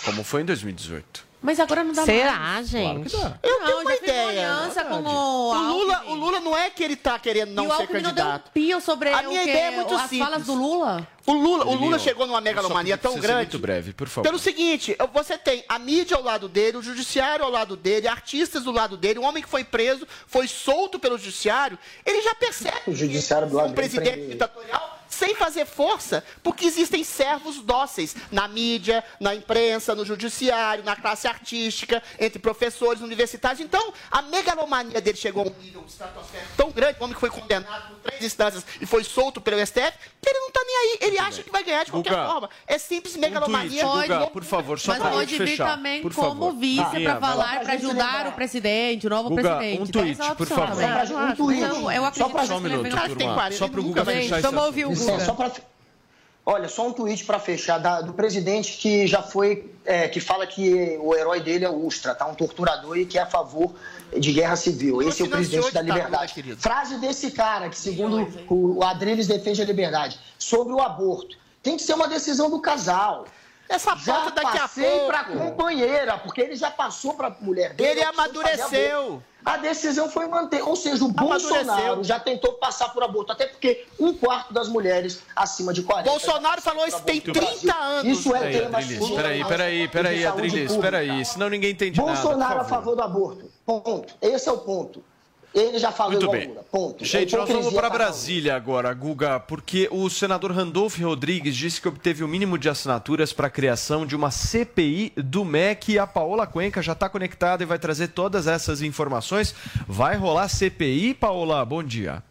Como foi em 2018. Mas agora não dá Será, mais. gente? Eu não, tenho uma ideia. aliança com o O Lula, o Lula não é que ele tá querendo não e o ser Alckmin não deu um candidato. pio sobre A minha ideia é muito as simples. falas do Lula. O Lula, o Lula chegou numa megalomania tão grande. muito breve, por favor. Pelo seguinte, você tem a mídia ao lado dele, o judiciário ao lado dele, artistas do lado dele, um homem que foi preso, foi solto pelo judiciário, ele já percebe O judiciário do lado um dele presidente prendeu ele. ditatorial sem fazer força, porque existem servos dóceis na mídia, na imprensa, no judiciário, na classe artística, entre professores universitários. Então, a megalomania dele chegou a um nível estratosférico tão grande, um homem que foi condenado por três instâncias e foi solto pelo STF, ele não tá nem aí. Ele acha que vai ganhar de qualquer Guga, forma. É simples Um megalomania. tweet, Guga, por favor, só Mas pode vir fechar. também por como favor. vice Guguinha, para falar, para ajudar o presidente, o novo Guga, presidente. um Tem tweet, essa por opção favor. também. Um tweet. Então, eu Só acredito que Só um minuto, ele vai- turma. Só pro Guga fechar esse vamos ouvir o. Guga. É, só pra- Olha, só um tweet para fechar da- do presidente que já foi, é, que fala que o herói dele é o Ustra, tá? Um torturador e que é a favor de guerra civil. Esse é o presidente da ditadura, liberdade. querido. Frase desse cara, que segundo o, o Adriles defende a liberdade, sobre o aborto. Tem que ser uma decisão do casal. Essa Já pauta daqui a passei pouco. pra companheira, porque ele já passou pra mulher dele. Ele amadureceu. A decisão foi manter. Ou seja, o. Bolsonaro já tentou passar por aborto, até porque um quarto das mulheres acima de 40. Bolsonaro falou isso tem Aborto no 30 Brasil. anos. Isso é Peraí, tema Adrilis, peraí, peraí, peraí, Adrilis, peraí, senão ninguém entende nada. Bolsonaro a favor do aborto. Ponto. Esse é o ponto. Ele já falou Muito bem. Lula. Ponto. Gente, A nós vamos para Brasília agora, Guga, porque o senador Randolfo Rodrigues disse que obteve o mínimo de assinaturas para a criação de uma CPI do MEC. A Paola Cuenca já está conectada e vai trazer todas essas informações. Vai rolar CPI, Paola? Bom dia.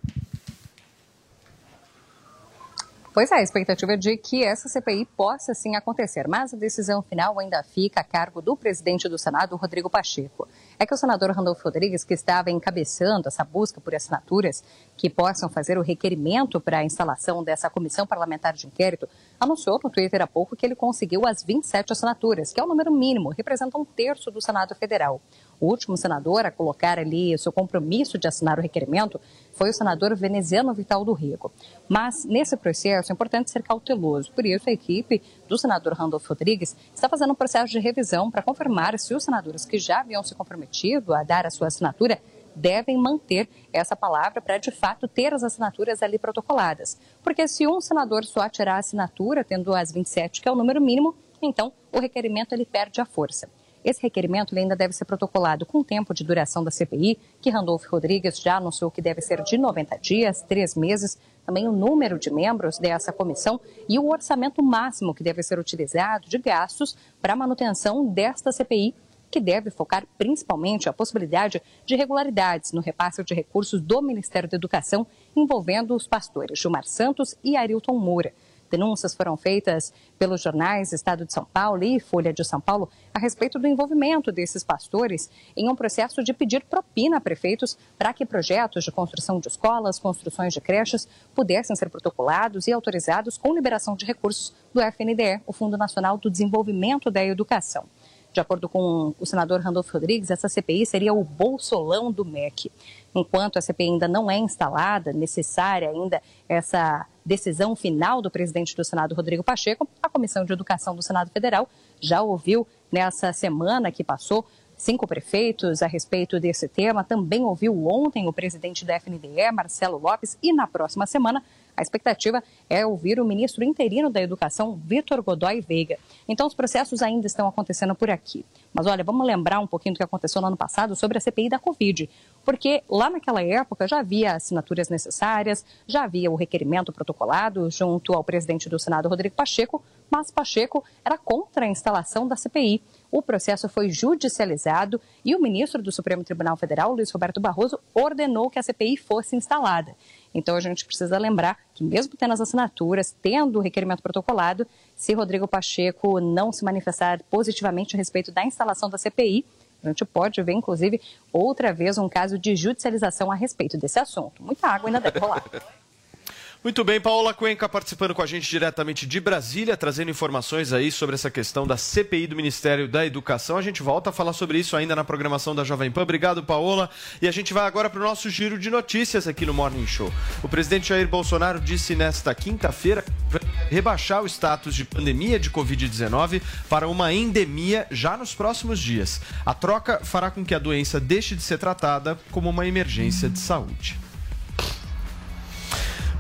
Pois é, a expectativa é de que essa CPI possa sim acontecer, mas a decisão final ainda fica a cargo do presidente do Senado, Rodrigo Pacheco. É que o senador Randolfo Rodrigues, que estava encabeçando essa busca por assinaturas que possam fazer o requerimento para a instalação dessa comissão parlamentar de inquérito, anunciou no Twitter há pouco que ele conseguiu as 27 assinaturas, que é o número mínimo, representa um terço do Senado Federal. O último senador a colocar ali seu compromisso de assinar o requerimento foi o senador veneziano Vital do Rico. Mas nesse processo é importante ser cauteloso. Por isso, a equipe do senador Randolfo Rodrigues está fazendo um processo de revisão para confirmar se os senadores que já haviam se comprometido a dar a sua assinatura devem manter essa palavra para de fato ter as assinaturas ali protocoladas. Porque se um senador só tirar a assinatura, tendo as 27, que é o número mínimo, então o requerimento ele perde a força. Esse requerimento ainda deve ser protocolado com o tempo de duração da CPI, que Randolfo Rodrigues já anunciou que deve ser de 90 dias, três meses, também o número de membros dessa comissão e o orçamento máximo que deve ser utilizado de gastos para a manutenção desta CPI, que deve focar principalmente a possibilidade de irregularidades no repasse de recursos do Ministério da Educação envolvendo os pastores Gilmar Santos e Arilton Moura. Denúncias foram feitas pelos jornais Estado de São Paulo e Folha de São Paulo a respeito do envolvimento desses pastores em um processo de pedir propina a prefeitos para que projetos de construção de escolas, construções de creches, pudessem ser protocolados e autorizados com liberação de recursos do FNDE, o Fundo Nacional do Desenvolvimento da Educação. De acordo com o senador Randolfo Rodrigues, essa CPI seria o bolsolão do MEC. Enquanto a CPI ainda não é instalada, necessária ainda essa decisão final do presidente do Senado, Rodrigo Pacheco, a Comissão de Educação do Senado Federal já ouviu nessa semana que passou cinco prefeitos a respeito desse tema. Também ouviu ontem o presidente da FNDE, Marcelo Lopes, e na próxima semana a expectativa é ouvir o ministro interino da Educação, Vitor Godoy Veiga. Então, os processos ainda estão acontecendo por aqui. Mas olha, vamos lembrar um pouquinho do que aconteceu no ano passado sobre a CPI da Covid. Porque lá naquela época já havia assinaturas necessárias, já havia o requerimento protocolado junto ao presidente do Senado, Rodrigo Pacheco, mas Pacheco era contra a instalação da CPI. O processo foi judicializado e o ministro do Supremo Tribunal Federal, Luiz Roberto Barroso, ordenou que a CPI fosse instalada. Então a gente precisa lembrar que, mesmo tendo as assinaturas, tendo o requerimento protocolado, se Rodrigo Pacheco não se manifestar positivamente a respeito da instalação da CPI, a gente pode ver, inclusive, outra vez um caso de judicialização a respeito desse assunto. Muita água ainda deve rolar. Muito bem, Paola Cuenca participando com a gente diretamente de Brasília, trazendo informações aí sobre essa questão da CPI do Ministério da Educação. A gente volta a falar sobre isso ainda na programação da Jovem Pan. Obrigado, Paola. E a gente vai agora para o nosso giro de notícias aqui no Morning Show. O presidente Jair Bolsonaro disse nesta quinta-feira rebaixar o status de pandemia de Covid-19 para uma endemia já nos próximos dias. A troca fará com que a doença deixe de ser tratada como uma emergência de saúde.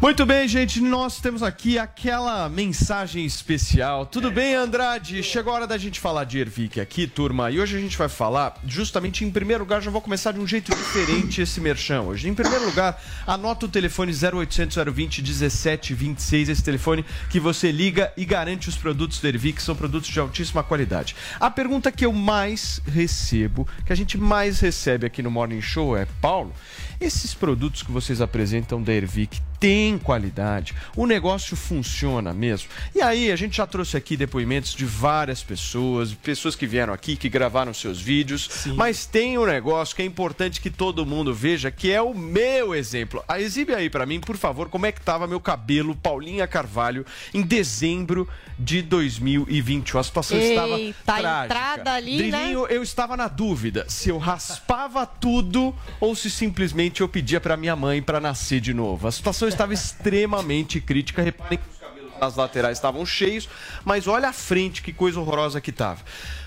Muito bem, gente, nós temos aqui aquela mensagem especial. Tudo bem, Andrade? Chegou a hora da gente falar de Ervic aqui, turma. E hoje a gente vai falar, justamente em primeiro lugar, já vou começar de um jeito diferente esse merchan hoje. Em primeiro lugar, anota o telefone 0800 020 1726, esse telefone que você liga e garante os produtos do Ervic, que são produtos de altíssima qualidade. A pergunta que eu mais recebo, que a gente mais recebe aqui no Morning Show é, Paulo, esses produtos que vocês apresentam da Ervic tem qualidade, o negócio funciona mesmo. E aí, a gente já trouxe aqui depoimentos de várias pessoas, pessoas que vieram aqui, que gravaram seus vídeos, mas tem um negócio que é importante que todo mundo veja, que é o meu exemplo. Ah, exibe aí pra mim, por favor, como é que tava meu cabelo, Paulinha Carvalho, em dezembro de 2021. A situação estava Eita, trágica. entrada ali, né? Drilinho, eu estava na dúvida se eu raspava tudo ou se simplesmente eu pedia pra minha mãe pra nascer de novo. A situação estava extremamente crítica. Reparem que os cabelos nas laterais estavam cheios, mas olha a frente, que coisa horrorosa que estava.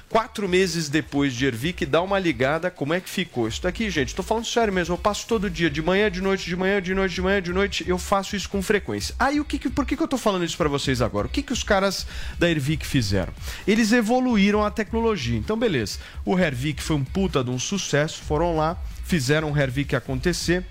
Quatro meses depois de Ervic, dá uma ligada, como é que ficou? Isso daqui, gente, tô falando sério mesmo, eu passo todo dia, de manhã, de noite, de manhã, de noite, de manhã, de noite, eu faço isso com frequência. Aí, o que, que- por que, que eu tô falando isso pra vocês agora? O que, que os caras da Ervic fizeram? Eles evoluíram a tecnologia. Então, beleza, o Hervik foi um puta de um sucesso, foram lá, fizeram o Hervik acontecer,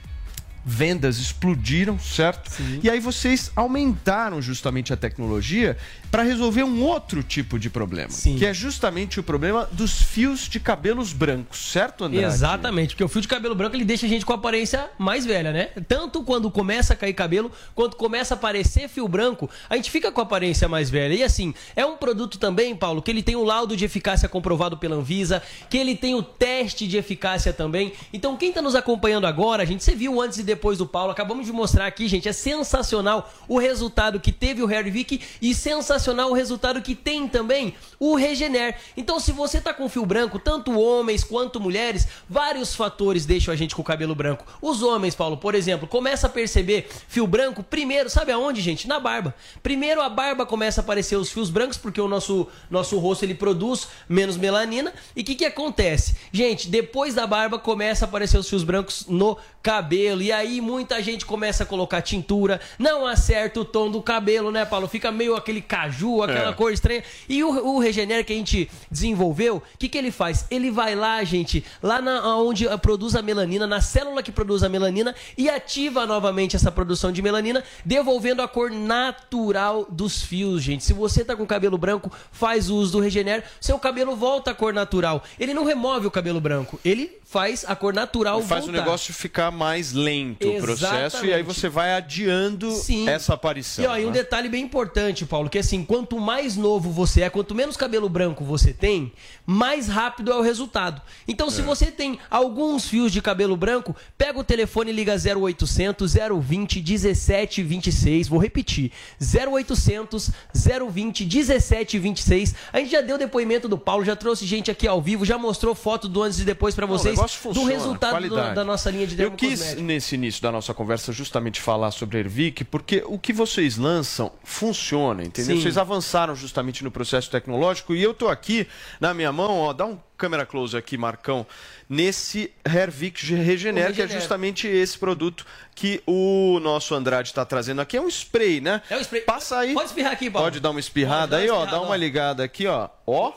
vendas explodiram, certo? E aí vocês aumentaram justamente a tecnologia para resolver um outro tipo de problema, que é justamente o problema dos fios de cabelos brancos, certo, André? Exatamente, porque o fio de cabelo branco ele deixa a gente com a aparência mais velha, né? Tanto quando começa a cair cabelo, quanto começa a aparecer fio branco, a gente fica com a aparência mais velha. E assim, é um produto também, Paulo, que ele tem o laudo de eficácia comprovado pela Anvisa, que ele tem o teste de eficácia também. Então, quem tá nos acompanhando agora, gente, você viu antes e depois do Paulo, acabamos de mostrar aqui, gente, é sensacional o resultado que teve o Hervik e sensacional o resultado que tem também o Regener. Então, se você tá com fio branco, tanto homens quanto mulheres, vários fatores deixam a gente com o cabelo branco. Os homens, Paulo, por exemplo, começa a perceber fio branco primeiro, sabe aonde, gente? Na barba. Primeiro a barba começa a aparecer os fios brancos, porque o nosso, nosso rosto ele produz menos melanina. E o que, que acontece? Gente, depois da barba começa a aparecer os fios brancos no cabelo. E aí muita gente começa a colocar tintura, não acerta o tom do cabelo, né, Paulo? Fica meio aquele caju, aquela É. cor estranha. E o, o Regener que a gente desenvolveu, o que, que ele faz? Ele vai lá, gente, lá na, onde produz a melanina, na célula que produz a melanina, e ativa novamente essa produção de melanina, devolvendo a cor natural dos fios, gente. Se você tá com cabelo branco, faz uso do Regener, seu cabelo volta à cor natural. Ele não remove o cabelo branco, ele faz a cor natural Faz o voltar. negócio ficar mais lento o processo e aí Exatamente. você vai adiando essa aparição. E, ó, e um né? detalhe bem importante, Paulo, que assim, quanto mais novo você é, quanto menos cabelo branco você tem, mais rápido é o resultado. Então, se É. você tem alguns fios de cabelo branco, pega o telefone e liga 0800 020 1726. Vou repetir: 0800 020 1726. A gente já deu depoimento do Paulo, já trouxe gente aqui ao vivo, já mostrou foto do antes e depois pra Não, o vocês negócio do resultado do- da nossa linha de Eu quis, nesse início da nossa conversa, justamente falar sobre a Ervic, porque o que vocês lançam funciona, entendeu? Sim. Vocês avançaram justamente no processo tecnológico e eu tô aqui na minha mão, ó, dá um câmera close aqui, Marcão, nesse Hervic Regener, O que é justamente esse produto que o nosso Andrade está trazendo aqui. É um spray, né? É um spray. Passa aí. Pode espirrar aqui, Paulo. Pode dar uma espirrada Pode aí, dar uma ó. espirrada, Dá uma ó. ligada aqui, ó. Ó.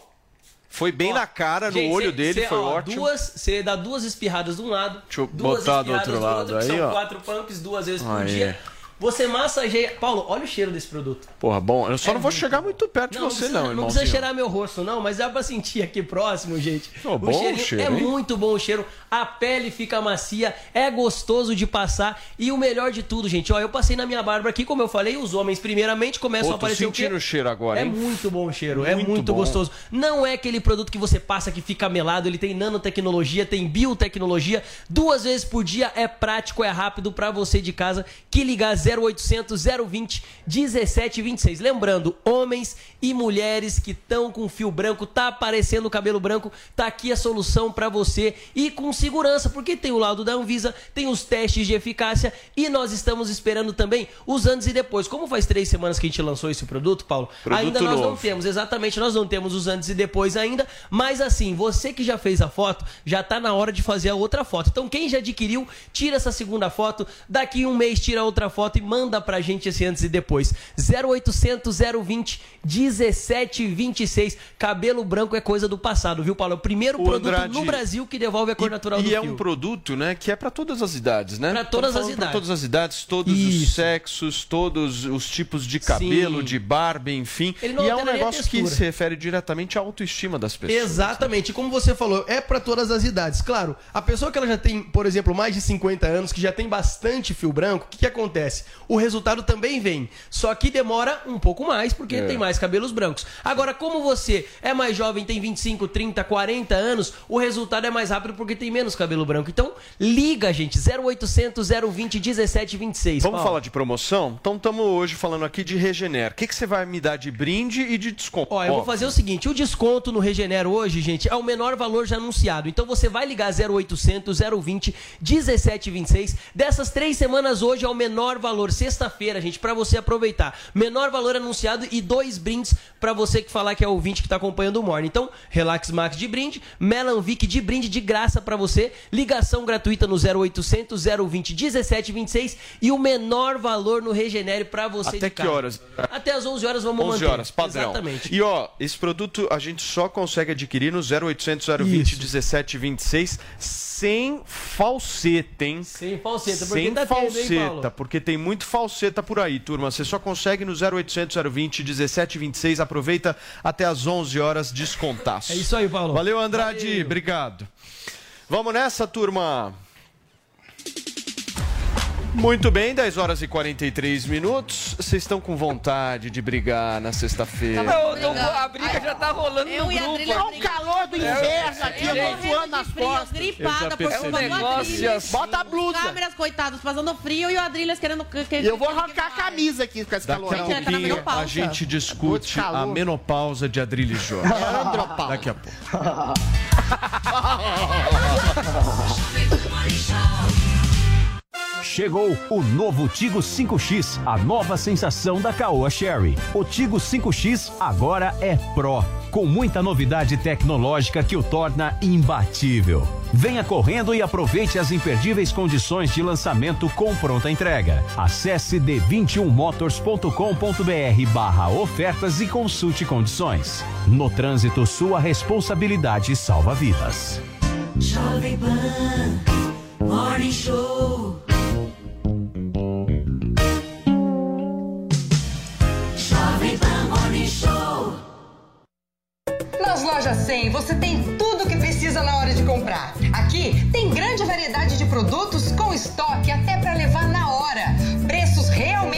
Foi bem na cara, no Gente, olho cê- dele, cê, foi ó, ótimo. Duas, você dá duas espirradas de um lado, Deixa eu duas botar do outro lado que aí, são ó. quatro pumps duas vezes por Aí. dia. Você massageia. Paulo, olha o cheiro desse produto. Porra, bom, eu só não vou chegar muito perto de Não, você, precisa, não, não irmãozinho. precisa cheirar meu rosto, não, mas dá pra sentir aqui próximo, gente. Ô, bom cheirinho cheiro, é hein? muito bom o cheiro. A pele fica macia, é gostoso de passar. E o melhor de tudo, gente, ó, eu passei na minha barba aqui, como eu falei, os homens primeiramente começam Pô, a aparecer o sentindo o cheiro agora, É hein? muito bom o cheiro, é Muito muito bom. gostoso. Não é aquele produto que você passa que fica melado, ele tem nanotecnologia, tem biotecnologia. Duas vezes por dia é prático, é rápido pra você de casa que ligar 0800 020 1726. Lembrando, homens e mulheres que estão com fio branco, tá aparecendo cabelo branco, tá aqui a solução pra você e com segurança, porque tem o laudo da Anvisa, tem os testes de eficácia e nós estamos esperando também os antes e depois. Como faz três semanas que a gente lançou esse produto, Paulo, Produto ainda nós não novo. temos, exatamente, nós não temos os antes e depois ainda, mas assim, você que já fez a foto, já tá na hora de fazer a outra foto. Então quem já adquiriu, tira essa segunda foto, daqui um mês tira outra foto e manda pra gente esse antes e depois. 0800 020 1726. Cabelo branco é coisa do passado, viu, Paulo? É o primeiro O produto Andrade- no Brasil que devolve a cor natural do E é fio. um produto, né, que é para todas as idades, né? Pra todas as falando pra idades. todas as idades, todos os Isso. sexos, todos os tipos de cabelo, Sim. de barba, enfim. E é um negócio que se refere diretamente à autoestima das pessoas. Exatamente, como você falou, é para todas as idades. Claro, a pessoa que ela já tem, por exemplo, mais de 50 anos, que já tem bastante fio branco, o que, que acontece? Acontece? O resultado também vem. Só que demora um pouco mais, porque É. tem mais cabelos brancos. Agora, como você é mais jovem, tem 25, 30, 40 anos, o resultado é mais rápido porque tem menos cabelo branco. Então, liga, gente. 0800 020 1726. Vamos Paulo. falar de promoção? Então estamos hoje falando aqui de Regener. O que, que você vai me dar de brinde e de desconto? Ó, eu vou fazer o seguinte, o desconto no Regenero hoje, gente, é o menor valor já anunciado. Então você vai ligar 0800 020 1726. Dessas três semanas hoje é o menor valor, sexta-feira, gente, pra você aproveitar. Menor valor anunciado e dois brindes pra você que falar que é ouvinte que tá acompanhando o Morning. Então, Relax Max de brinde, Melanvic de brinde de graça pra você, ligação gratuita no 0800 020 1726 e o menor valor no Regenere pra você Até que horas? Até as 11 horas vamos 11 manter. horas, padrão. Exatamente. E ó, esse produto a gente só consegue adquirir no 0800 020 Isso. 1726 sem falseta, hein? Sem falseta, porque Sem tá tendo, hein, falseta, porque tem muito falseta por aí, turma. Você só consegue no 0800 020 1726. Aproveita até as 11 horas, descontaço. É isso aí, Paulo. Valeu, Andrade. Valeu. Obrigado. Vamos nessa, turma. Muito bem, 10 horas e 43 minutos. Vocês estão com vontade de brigar na sexta-feira? Não, não, a briga já tá rolando Eu no e a grupo. Olha o calor do inverno aqui, eu tô suando nas costas. gripada por É um negócio Adrilles. assim. Bota a blusa. Câmeras, coitados, passando frio e o Adrilhas querendo... Que, eu vou arrancar a camisa aqui com esse Daqui calor. a Gente, tá na pouquinho menopausa. a gente discute a menopausa de Adrilho Jorge. Andropausa. Daqui a pouco. Chegou o novo Tigo 5X, a nova sensação da Caoa Sherry. O Tigo 5X agora é Pro, com muita novidade tecnológica que o torna imbatível. Venha correndo e aproveite as imperdíveis condições de lançamento com pronta entrega. Acesse d21motors.com.br barra ofertas e consulte condições. No trânsito, sua responsabilidade salva vidas. Jovem Pan, Morning Show. Nas lojas 100 você tem tudo o que precisa na hora de comprar. Aqui tem grande variedade de produtos com estoque até para levar na hora. Preços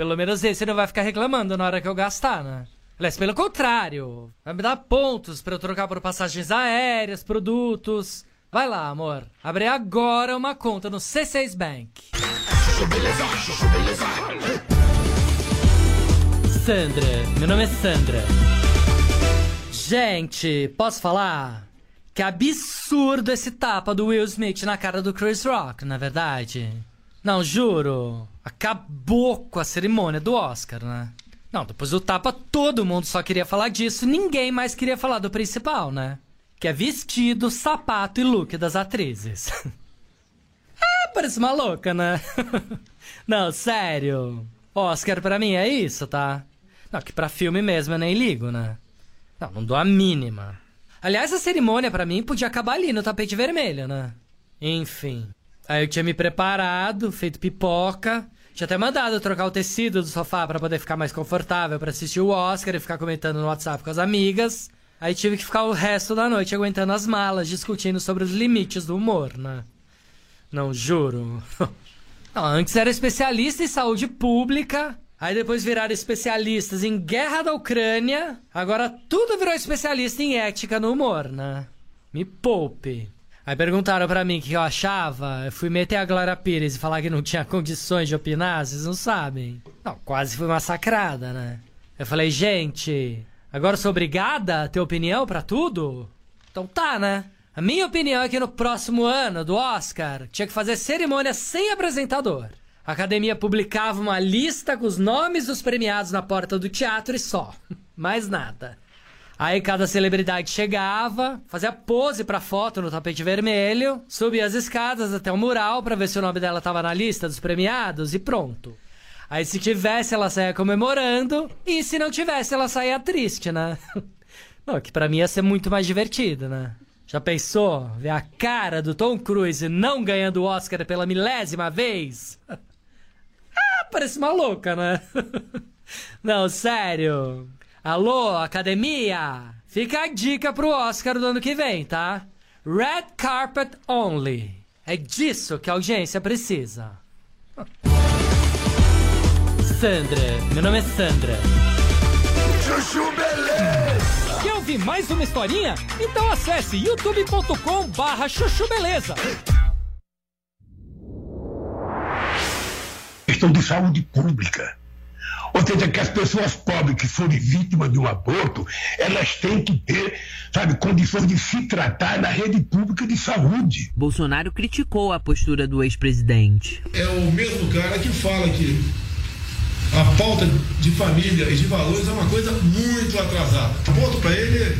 Pelo menos esse não vai ficar reclamando na hora que eu gastar, né? Aliás, pelo contrário, vai me dar pontos pra eu trocar por passagens aéreas, produtos. Vai lá, amor. Abre agora uma conta no C6 Bank. Sandra, meu nome é Sandra. Gente, posso falar? Que absurdo esse tapa do Will Smith na cara do Chris Rock, na é verdade. Não, juro. Acabou com a cerimônia do Oscar, né? Não, depois do tapa todo mundo só queria falar disso, ninguém mais queria falar do principal, né? Que é vestido, sapato e look das atrizes. ah, parece uma louca, né? Não, sério. Oscar pra mim é isso, tá? Não, que pra filme mesmo eu nem ligo, né? Não, não dou a mínima. Aliás, a cerimônia pra mim podia acabar ali no tapete vermelho, né? Enfim. Aí eu tinha me preparado, feito pipoca. Tinha até mandado trocar o tecido do sofá pra poder ficar mais confortável pra assistir o Oscar e ficar comentando no WhatsApp com as amigas. Aí tive que ficar o resto da noite aguentando as malas, discutindo sobre os limites do humor, né? Não, juro. Não, antes era especialista em saúde pública, aí depois viraram especialistas em guerra da Ucrânia, agora tudo virou especialista em ética no humor, né? Me poupe. Aí perguntaram pra mim o que eu achava, eu fui meter a Glória Pires e falar que não tinha condições de opinar, vocês não sabem. Não, quase fui massacrada, né? Eu falei, gente, agora sou obrigada a ter opinião pra tudo? Então tá, né? A minha opinião é que no próximo ano do Oscar tinha que fazer cerimônia sem apresentador. A academia publicava uma lista com os nomes dos premiados na porta do teatro e só. Mais nada. Aí cada celebridade chegava, fazia pose pra foto no tapete vermelho, subia as escadas até o mural pra ver se o nome dela tava na lista dos premiados e pronto. Aí se tivesse, ela saía comemorando, e se não tivesse, ela saía triste, né? Não, que pra mim ia ser muito mais divertido, né? Já pensou ver a cara do Tom Cruise não ganhando o Oscar pela milésima vez? Ah, parece uma louca, né? Não, sério. Alô, academia? Fica a dica pro Oscar do ano que vem, tá? Red carpet only. É disso que a audiência precisa. Sandra, meu nome é Sandra. Chuchu Beleza! Quer ouvir mais uma historinha? Então acesse youtube.com barra chuchu beleza. Questão de saúde pública. Ou seja, que as pessoas pobres que forem vítimas de um aborto, elas têm que ter, sabe, condições de se tratar na rede pública de saúde. Bolsonaro criticou a postura do ex-presidente. É o mesmo cara que fala que a pauta de família e de valores é uma coisa muito atrasada. Aborto para ele,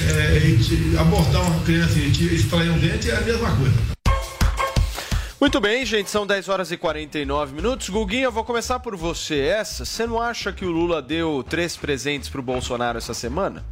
é, abortar uma criança e extrair um dente é a mesma coisa. Muito bem, gente, são 10 horas e 49 minutos. Guguinha, eu vou começar por você. Essa, você não acha que o Lula deu três presentes pro Bolsonaro essa semana?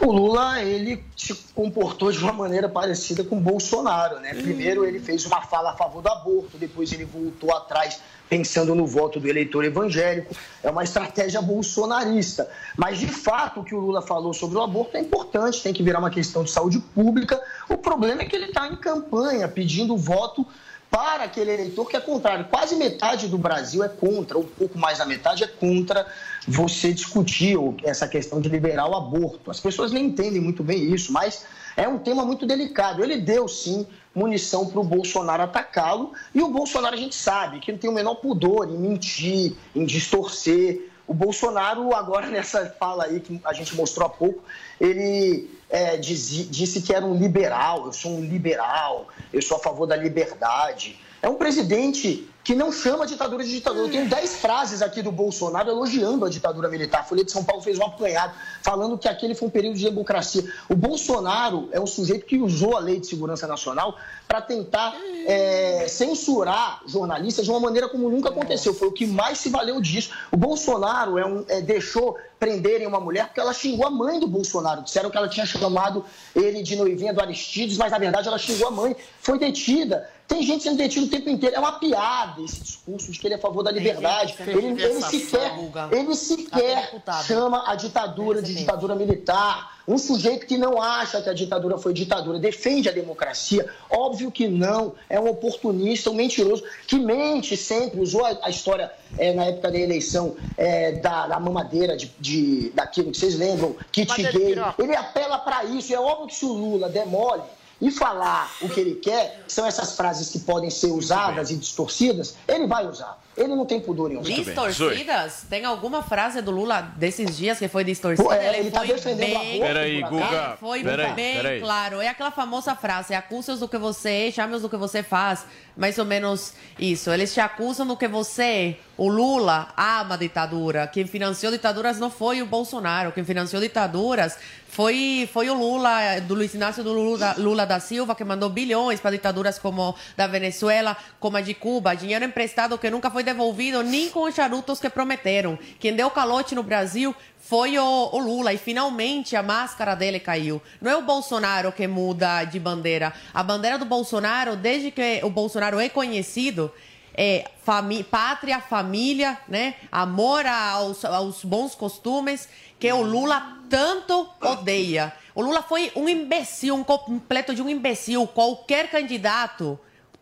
O Lula, ele se comportou de uma maneira parecida com o Bolsonaro, né? Primeiro ele fez uma fala a favor do aborto, depois ele voltou atrás pensando no voto do eleitor evangélico. É uma estratégia bolsonarista. Mas, de fato, o que o Lula falou sobre o aborto é importante, tem que virar uma questão de saúde pública. O problema é que ele está em campanha pedindo voto para aquele eleitor que é contrário. Quase metade do Brasil é contra, um pouco mais da metade é contra você discutir essa questão de liberar o aborto. As pessoas nem entendem muito bem isso, mas é um tema muito delicado. Ele deu, sim, munição para o Bolsonaro atacá-lo, e o Bolsonaro a gente sabe que não tem o menor pudor em mentir, em distorcer. O Bolsonaro, agora nessa fala aí que a gente mostrou há pouco, ele é, disse que era um liberal, eu sou um liberal, eu sou a favor da liberdade. É um presidente que não chama a ditadura de ditadura. Eu tenho 10 frases aqui do Bolsonaro elogiando a ditadura militar. A Folha de São Paulo fez um apanhado falando que aquele foi um período de democracia. O Bolsonaro é um sujeito que usou a Lei de Segurança Nacional para tentar é, censurar jornalistas de uma maneira como nunca aconteceu. Foi o que mais se valeu disso. O Bolsonaro é um, é, deixou prenderem uma mulher porque ela xingou a mãe do Bolsonaro. Disseram que ela tinha chamado ele de noivinha do Aristides, mas na verdade ela xingou a mãe. Foi detida. Tem gente sendo detida o tempo inteiro. É uma piada esse discurso de que ele é a favor da liberdade. Ele, ele sequer, ele sequer chama a ditadura de ditadura militar. Um sujeito que não acha que a ditadura foi ditadura, defende a democracia, óbvio que não, é um oportunista, um mentiroso, que mente sempre, usou a, história é, na época da eleição é, da, da, mamadeira, de, de, daquilo que vocês lembram, kit gay. Ele apela para isso, é óbvio que se o Lula demole, e falar o que ele quer, que são essas frases que podem ser usadas e distorcidas, ele vai usar. Ele não tem pudor em. Distorcidas? Tem alguma frase do Lula desses dias que foi distorcida? É, ele, ele tá defendendo bem, aborto. Peraí, Guga. Foi peraí, bem peraí. claro. É aquela famosa frase: acusa-os do que você é, chame-os do que você faz. Mais ou menos isso. Eles te acusam do que você. O Lula ama a ditadura. Quem financiou ditaduras não foi o Bolsonaro. Quem financiou ditaduras foi, foi o Lula, do Luiz Inácio do Lula, Lula da Silva, que mandou bilhões para ditaduras como da Venezuela, como a de Cuba. Dinheiro emprestado que nunca foi devolvido, nem com os charutos que prometeram. Quem deu calote no Brasil foi o, o, Lula e finalmente a máscara dele caiu. Não é o Bolsonaro que muda de bandeira. A bandeira do Bolsonaro, desde que o Bolsonaro é conhecido, é, fami pátria, família, né? Amor aos, aos bons costumes que o Lula tanto odeia. O Lula foi um imbecil, um completo de um imbecil. Qualquer candidato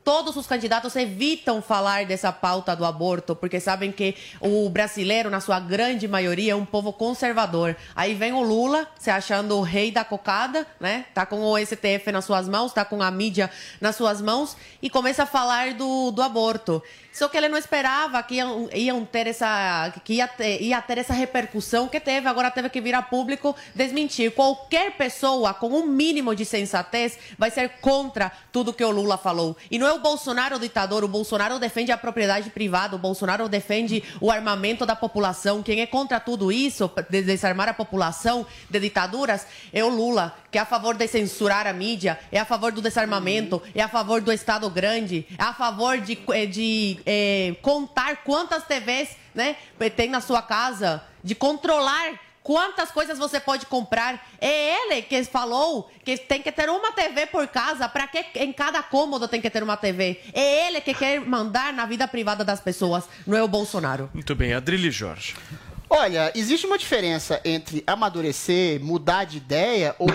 todos os candidatos evitam falar dessa pauta do aborto, porque sabem que o brasileiro, na sua grande maioria, é um povo conservador. Aí vem o Lula, se achando o rei da cocada, né? Tá com o STF nas suas mãos, tá com a mídia nas suas mãos e começa a falar do, do aborto. Só que ele não esperava que iam, iam ter essa que ia ter, ia ter essa repercussão que teve. Agora teve que vir a público desmentir. Qualquer pessoa com um mínimo de sensatez vai ser contra tudo que o Lula falou. E não é o Bolsonaro o ditador. O Bolsonaro defende a propriedade privada. O Bolsonaro defende o armamento da população. Quem é contra tudo isso, de desarmar a população de ditaduras, é o Lula, que é a favor de censurar a mídia, é a favor do desarmamento, é a favor do Estado grande, é a favor de, de é, contar quantas TVs né, tem na sua casa, de controlar quantas coisas você pode comprar. É ele que falou que tem que ter uma TV por casa, para que em cada cômodo tem que ter uma TV. É ele que quer mandar na vida privada das pessoas, não é o Bolsonaro. Muito bem, Adrilho Jorge. Olha, existe uma diferença entre amadurecer, mudar de ideia ou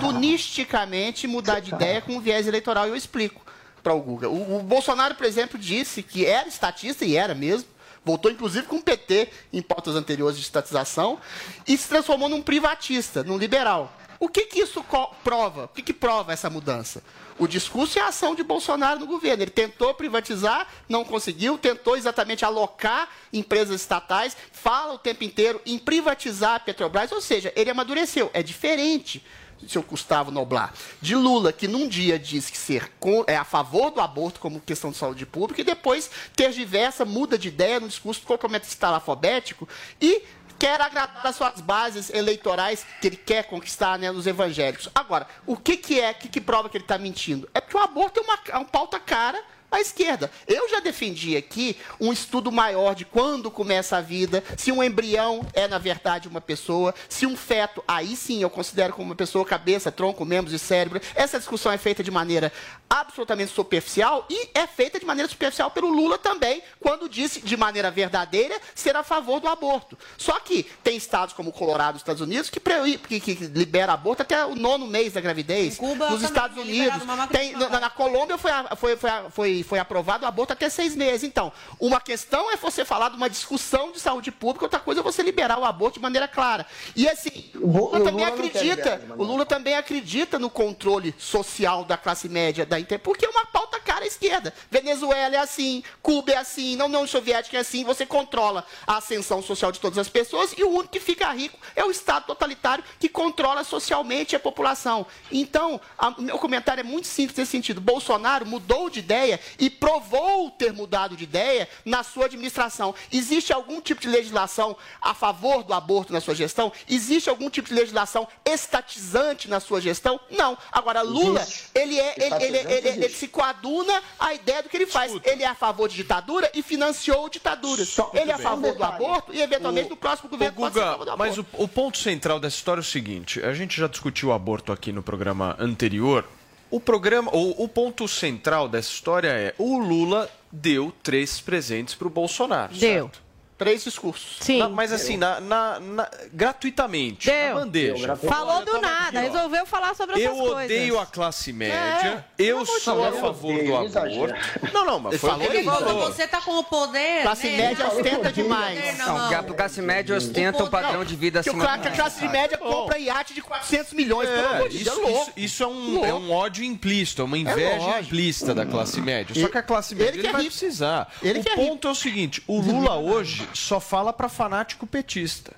tunisticamente mudar de ideia com viés eleitoral. E eu explico para o Guga. O, o Bolsonaro, por exemplo, disse que era estatista e era mesmo. Voltou, inclusive, com o PT em pautas anteriores de estatização e se transformou num privatista, num liberal. O que, que isso prova? O que, que prova essa mudança? O discurso e a ação de Bolsonaro no governo. Ele tentou privatizar, não conseguiu, tentou exatamente alocar empresas estatais, fala o tempo inteiro em privatizar a Petrobras, ou seja, ele amadureceu. É diferente seu Gustavo Noblar, de Lula, que num dia disse que ser com, é a favor do aborto como questão de saúde pública, e depois ter diversa, muda de ideia no discurso totalmente alfabético e quer agradar as suas bases eleitorais que ele quer conquistar né, nos evangélicos. Agora, o que, que é, o que, que prova que ele está mentindo? É porque o aborto é uma, é uma pauta cara à esquerda. Eu já defendi aqui um estudo maior de quando começa a vida, se um embrião é, na verdade, uma pessoa, se um feto, aí sim eu considero como uma pessoa, cabeça, tronco, membros e cérebro. Essa discussão é feita de maneira absolutamente superficial e é feita de maneira superficial pelo Lula também, quando disse de maneira verdadeira ser a favor do aborto. Só que tem estados como o Colorado, os Estados Unidos, que, que, que libera aborto até o nono mês da gravidez. Cuba Nos Estados Unidos, tem, na, na, Colômbia foi, foi, foi, foi foi aprovado o aborto até seis meses. Então, uma questão é você falar de uma discussão de saúde pública, outra coisa é você liberar o aborto de maneira clara. E assim, o Lula, também Lula acredita, o Lula também acredita no controle social da classe média da inter, porque é uma pauta cara à esquerda. Venezuela é assim, Cuba é assim, não União Soviética é assim, você controla a ascensão social de todas as pessoas e o único que fica rico é o Estado totalitário que controla socialmente a população. Então, o meu comentário é muito simples nesse sentido. Bolsonaro mudou de ideia e provou ter mudado de ideia na sua administração. Existe algum tipo de legislação a favor do aborto na sua gestão? Existe algum tipo de legislação estatizante na sua gestão? Não. Agora, Lula, ele, é, ele, ele, ele, ele, se coaduna à ideia do que ele faz. Ele é a favor de ditadura e financiou ditaduras. Ele é a favor do aborto e, eventualmente, no próximo governo Guga, pode ser a favor do aborto. Mas o, o ponto central dessa história é o seguinte: a gente já discutiu o aborto aqui no programa anterior. O programa, o, o ponto central dessa história é o Lula deu três presentes para o Bolsonaro. Deu. Certo? Três discursos. Sim. Na, mas assim, na, na, na, gratuitamente, Deu. na bandeja. Deu, Falou do nada, aqui, resolveu falar sobre essas eu coisas. Eu odeio a classe média, é, eu sou a favor do aborto. Não, não, mas foi ele falou. Você tá com o poder. Classe né? média ostenta demais. Não, a classe média ostenta o padrão de vida acima do A classe média compra iate de 400 milhões, pelo amor de Deus. Isso, isso é, um, é um ódio implícito, é uma inveja implícita da classe média. Só que a classe média ele vai precisar. O ponto é o seguinte, o Lula hoje só fala para fanático petista.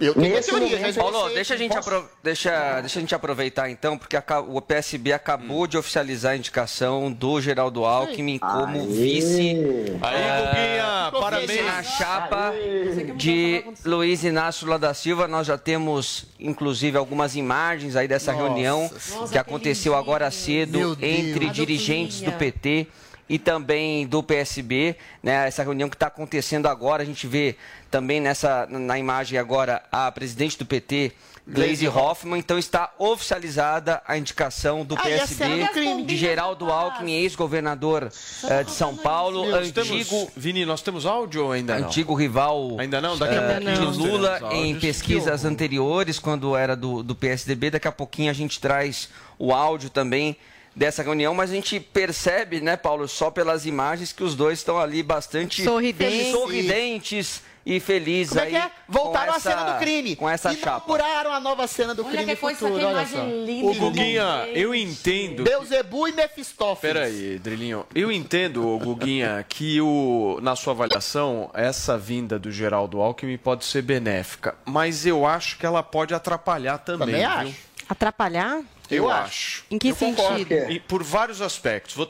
Eu tenho Nesse teoria, momento, Paulo, deixa a, gente apro... deixa, deixa a gente aproveitar então, porque a, o PSB acabou hum. de oficializar a indicação do Geraldo Alckmin como Aê. vice. Aí, uh, parabéns. Na chapa Aê. de Luiz Inácio Lula da Silva, nós já temos, inclusive, algumas imagens aí dessa Nossa. reunião Nossa, que aconteceu agora cedo entre dirigentes do PT e também do PSB, né? Essa reunião que está acontecendo agora, a gente vê também nessa na imagem agora a presidente do PT, Gleisi Hoffmann, então está oficializada a indicação do Ah, PSB de Geraldo Alckmin, ex-governador eh, de São Paulo, Nós antigo temos, Vini, nós temos áudio ou ainda não? antigo rival Ainda não? Daqui a pouquinho de Lula em pesquisas anteriores, quando era do, do PSDB. Daqui a pouquinho a gente traz o áudio também dessa reunião, mas a gente percebe, né, Paulo, só pelas imagens que os dois estão ali bastante Sorridentes. sorridentes e felizes Como é aí. que é? Voltaram com à cena essa- do crime. Com essa chapa. Inauguraram a nova cena do crime que coisa, futuro, olha só. linda. Ô, Guguinha, eu entendo. Beuzebu e Mefistófeles. Peraí, Drilinho. Eu entendo, ô, Guguinha, que o, na sua avaliação, essa vinda do Geraldo Alckmin pode ser benéfica, mas eu acho que ela pode atrapalhar também. Também viu? acho. Atrapalhar? Eu, acho. Em que Eu concordo. sentido? E por vários aspectos. Vou...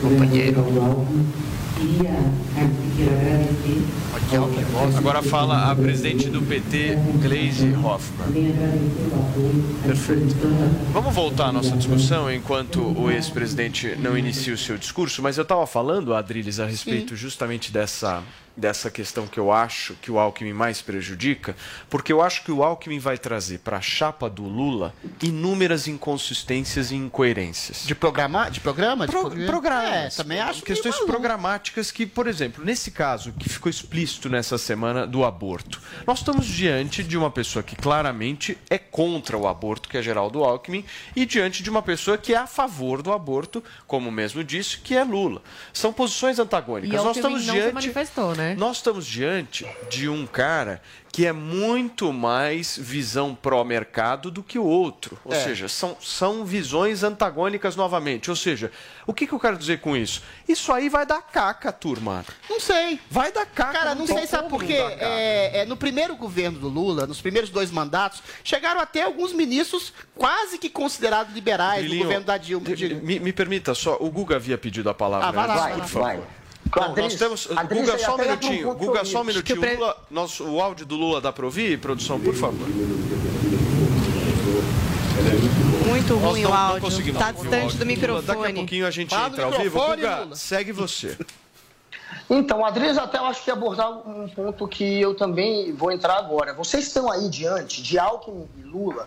Companheiro. Agora fala a presidente do PT, Gleisi Hoffmann. Perfeito. Vamos voltar à nossa discussão enquanto o ex-presidente não inicia o seu discurso, mas eu estava falando, Adriles, a respeito justamente dessa, dessa questão que eu acho que o Alckmin mais prejudica, porque eu acho que o Alckmin vai trazer para a chapa do Lula inúmeras inconsistências e incoerências. De programa? De programa? De Pro, programa? programas. É, também acho Questões maluco. programáticas que, por exemplo, nesse caso que ficou explícito nessa semana do aborto, nós estamos diante de uma pessoa que claramente é contra o aborto, que é Geraldo Alckmin, e diante de uma pessoa que é a favor do aborto, como mesmo disse, que é Lula. São posições antagônicas. E nós Alckmin estamos não se diante manifestou, né? Nós estamos diante de um cara que é muito mais visão pró-mercado do que o outro. Ou É. seja, são, são visões antagônicas novamente. Ou seja, o que, que eu quero dizer com isso? Isso aí vai dar caca, turma. Não sei. Vai dar caca. Cara, não tem sei, sabe por quê? não. É, é, no primeiro governo do Lula, nos primeiros dois mandatos, chegaram até alguns ministros quase que considerados liberais Drilinho, do governo da Dilma. Diga. Me, me permita só, o Guga havia pedido a palavra Ah, vai lá, antes, vai por lá, favor. vai. Adriles, nós temos. Adriles, Guga, só um minutinho. um Guga, só um minutinho. O pre- Lula, nós, o áudio do Lula dá para ouvir, produção, por favor. Muito ruim não- o não áudio. Tá o distante áudio do Lula. Daqui a microfone. pouquinho a gente Fala entra ao vivo. microfone, Guga, Lula. segue você. Então, Adriles, até eu acho que ia abordar um ponto que eu também vou entrar agora. Vocês estão aí diante de Alckmin e Lula,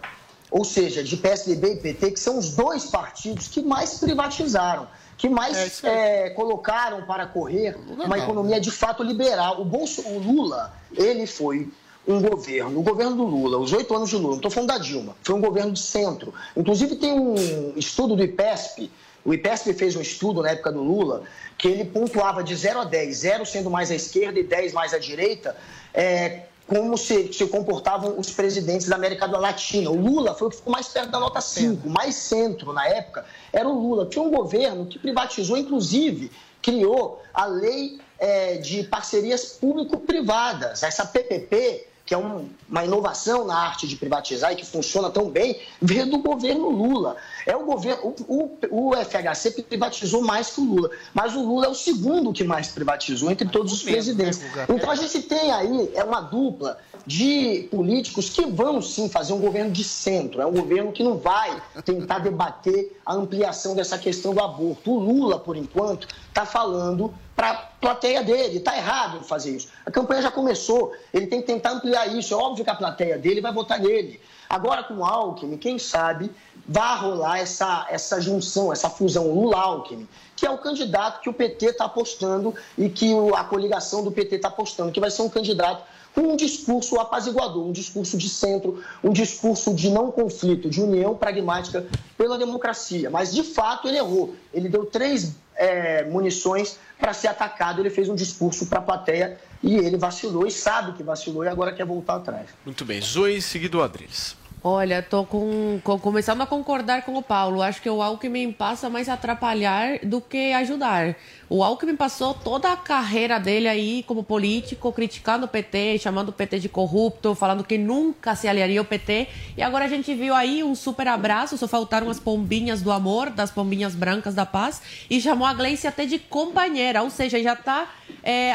ou seja, de PSDB e PT, que são os dois partidos que mais privatizaram, que mais eh, colocaram para correr uma não. economia de fato liberal. O, Bolso, o Lula, ele foi um governo, o governo do Lula, os oito anos de Lula, não estou falando da Dilma, foi um governo de centro. Inclusive tem um estudo do IPESP, o IPESP fez um estudo na época do Lula, que ele pontuava de 0 a 10, 0 sendo mais à esquerda e 10 mais à direita, é, como se, se comportavam os presidentes da América Latina. O Lula foi o que ficou mais perto da nota 5, mais centro na época, era o Lula. Tinha um governo que privatizou, inclusive, criou a lei é, de parcerias público-privadas, essa PPP, que é um- uma inovação na arte de privatizar e que funciona tão bem, veio do governo Lula. É o governo, o, o- o FHC privatizou mais que o Lula, mas o Lula é o segundo que mais privatizou entre todos os presidentes. Então a gente tem aí é uma dupla de políticos que vão sim fazer um governo de centro. É um governo que não vai tentar debater a ampliação dessa questão do aborto. O Lula, por enquanto, está falando para a plateia dele. Está errado fazer isso. A campanha já começou. Ele tem que tentar ampliar isso. É óbvio que a plateia dele vai votar nele. Agora, com o Alckmin, quem sabe vai rolar essa, essa junção, essa fusão Lula-Alckmin, que é o candidato que o PT está apostando e que a coligação do PT está apostando, que vai ser um candidato com um discurso apaziguador, um discurso de centro, um discurso de não conflito, de união pragmática pela democracia. Mas, de fato, ele errou. Ele deu três eh, munições para ser atacado, ele fez um discurso para a plateia e ele vacilou e sabe que vacilou e agora quer voltar atrás. Muito bem. Zoe, seguido Adriles. Olha, tô com, com- começando a concordar com o Paulo. Acho que o Alckmin passa mais a atrapalhar do que ajudar. O Alckmin passou toda a carreira dele aí como político, criticando o PT, chamando o PT de corrupto, falando que nunca se aliaria ao PT. E agora a gente viu aí um super abraço, só faltaram as pombinhas do amor, das pombinhas brancas da paz, e chamou a Gleice até de companheira, ou seja, já está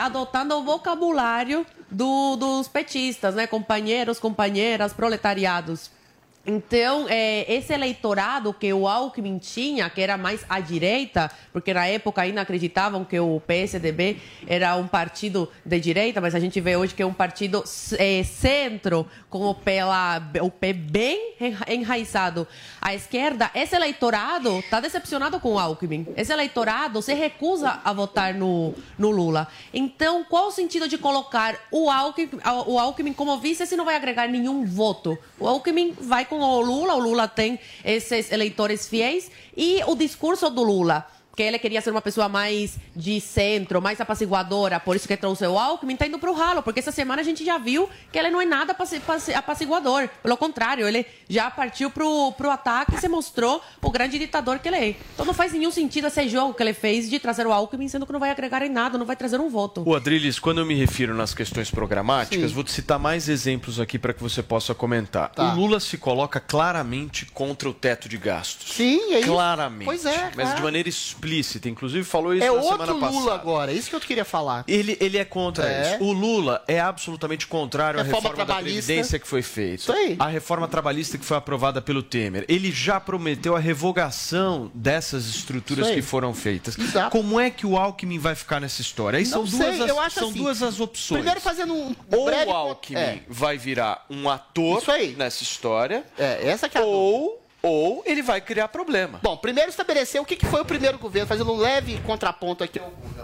adotando o vocabulário do- dos petistas, né? Companheiros, companheiras, proletariados. Então, é, esse eleitorado que o Alckmin tinha, que era mais à direita, porque na época ainda acreditavam que o PSDB era um partido de direita, mas a gente vê hoje que é um partido é, centro, com o pé, lá, o pé bem enraizado à esquerda. Esse eleitorado está decepcionado com o Alckmin. Esse eleitorado se recusa a votar no, no Lula. Então, qual o sentido de colocar o Alckmin, o Alckmin como vice se não vai agregar nenhum voto? O Alckmin vai o Lula, o Lula tem esses eleitores fiéis. E o discurso do Lula que ele queria ser uma pessoa mais de centro, mais apaciguadora, por isso que trouxe o Alckmin, tá indo pro ralo, porque essa semana a gente já viu que ele não é nada apaciguador. Pelo contrário, ele já partiu pro, pro ataque e se mostrou o grande ditador que ele é. Então não faz nenhum sentido esse jogo que ele fez de trazer o Alckmin, sendo que não vai agregar em nada, não vai trazer um voto. O Adriles, quando eu me refiro nas questões programáticas, Sim. vou te citar mais exemplos aqui para que você possa comentar. Tá. O Lula se coloca claramente contra o teto de gastos. Sim, é isso. Claramente. Pois é, Mas de maneira explícita explícita, inclusive falou isso é na semana passada. É outro Lula agora, isso que eu queria falar. Ele, ele é contra é. isso. O Lula é absolutamente contrário à reforma da Previdência que foi feita. Isso aí. A reforma trabalhista que foi aprovada pelo Temer. Ele já prometeu a revogação dessas estruturas que foram feitas. Exato. Como é que o Alckmin vai ficar nessa história? Aí Não são, sei, duas, as, as são assim, duas as opções. Primeiro fazendo um Ou breve... o Alckmin é. vai virar um ator nessa história. É, essa que é a Ou... dúvida ou ele vai criar problema. Bom, primeiro estabelecer o que foi o primeiro governo, fazendo um leve contraponto aqui.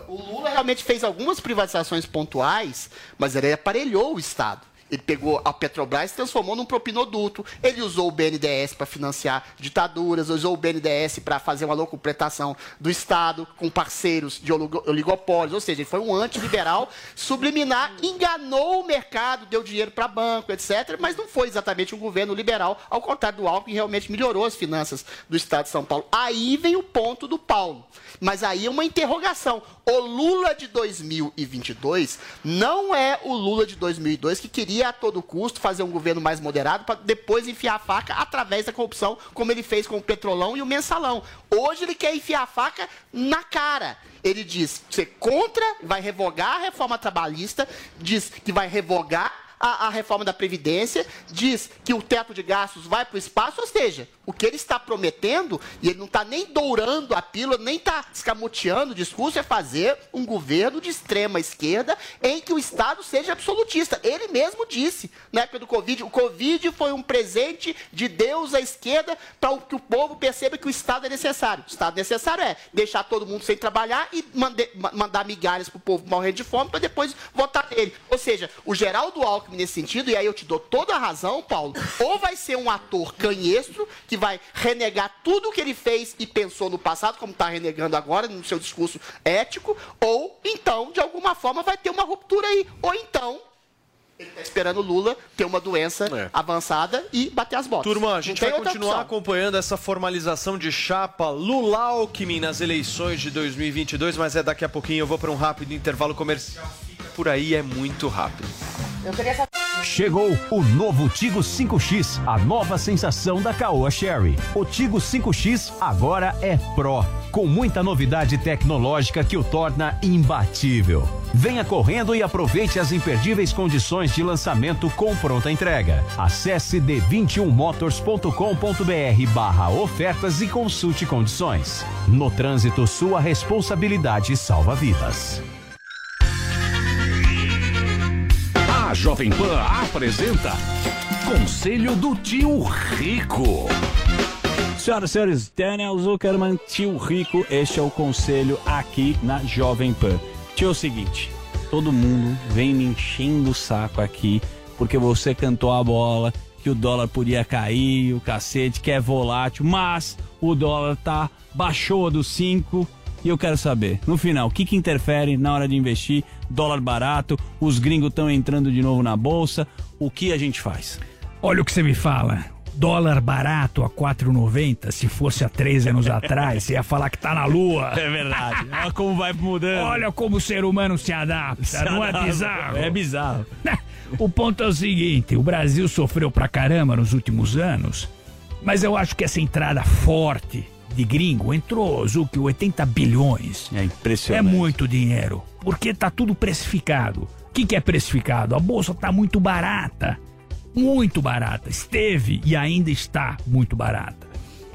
O Lula realmente fez algumas privatizações pontuais, mas ele aparelhou o Estado. Ele pegou a Petrobras e transformou num propinoduto. Ele usou o BNDES para financiar ditaduras, usou o BNDES para fazer uma locupletação do Estado com parceiros de oligopólios. Ou seja, ele foi um antiliberal subliminar, enganou o mercado, deu dinheiro para banco, etc. Mas não foi exatamente um governo liberal, ao contrário do Alckmin, realmente melhorou as finanças do Estado de São Paulo. Aí vem o ponto do Paulo. Mas aí é uma interrogação. O Lula de 2022 não é o Lula de 2002 que queria a todo custo fazer um governo mais moderado para depois enfiar a faca através da corrupção, como ele fez com o Petrolão e o Mensalão. Hoje ele quer enfiar a faca na cara. Ele diz ser contra, vai revogar a reforma trabalhista, diz que vai revogar a, a, reforma da Previdência, diz que o teto de gastos vai para o espaço, ou seja, o que ele está prometendo, e ele não está nem dourando a pílula, nem está escamoteando o discurso, é fazer um governo de extrema esquerda em que o Estado seja absolutista. Ele mesmo disse, na época do Covid, o Covid foi um presente de Deus à esquerda para que o povo perceba que o Estado é necessário. O Estado necessário é deixar todo mundo sem trabalhar e mande, mandar migalhas para o povo morrer de fome para depois votar nele. Ou seja, o Geraldo Alckmin nesse sentido, e aí eu te dou toda a razão, Paulo, ou vai ser um ator canhestro que vai renegar tudo o que ele fez e pensou no passado, como está renegando agora no seu discurso ético, ou então, de alguma forma, vai ter uma ruptura aí. Ou então, ele está esperando o Lula ter uma doença é. avançada e bater as botas. Turma, a gente vai continuar acompanhando essa formalização de chapa Lula Alckmin nas eleições de 2022, mas é daqui a pouquinho. Eu vou para um rápido intervalo comercial. Por aí, é muito rápido. Eu queria saber. Chegou o novo Tigo 5X, a nova sensação da Caoa Sherry. O Tigo 5X agora é Pro, com muita novidade tecnológica que o torna imbatível. Venha correndo e aproveite as imperdíveis condições de lançamento com pronta entrega. Acesse d21motors.com.br barra ofertas e consulte condições. No trânsito, sua responsabilidade salva vidas. Jovem Pan apresenta Conselho do Tio Rico. Senhoras e senhores, Daniel Zuckerman, tio Rico, este é o conselho aqui na Jovem Pan. Tio, é o seguinte, todo mundo vem me enchendo o saco aqui porque você cantou a bola que o dólar podia cair, o cacete que é volátil, mas o dólar tá baixou do 5 e eu quero saber, no final, o que, que interfere na hora de investir? Dólar barato, os gringos estão entrando de novo na bolsa, o que a gente faz? Olha o que você me fala. Dólar barato a 4,90, se fosse há três anos atrás, você ia falar que tá na lua. É verdade. Olha como vai mudando. Olha como o ser humano se adapta, se não adapta. é bizarro? É bizarro. O ponto é o seguinte: o Brasil sofreu pra caramba nos últimos anos, mas eu acho que essa entrada forte de gringo entrou, Zuki, 80 bilhões. É impressionante. É muito dinheiro, porque tá tudo precificado. O que, que é precificado? A bolsa tá muito barata. muito barata. Esteve e ainda está muito barata.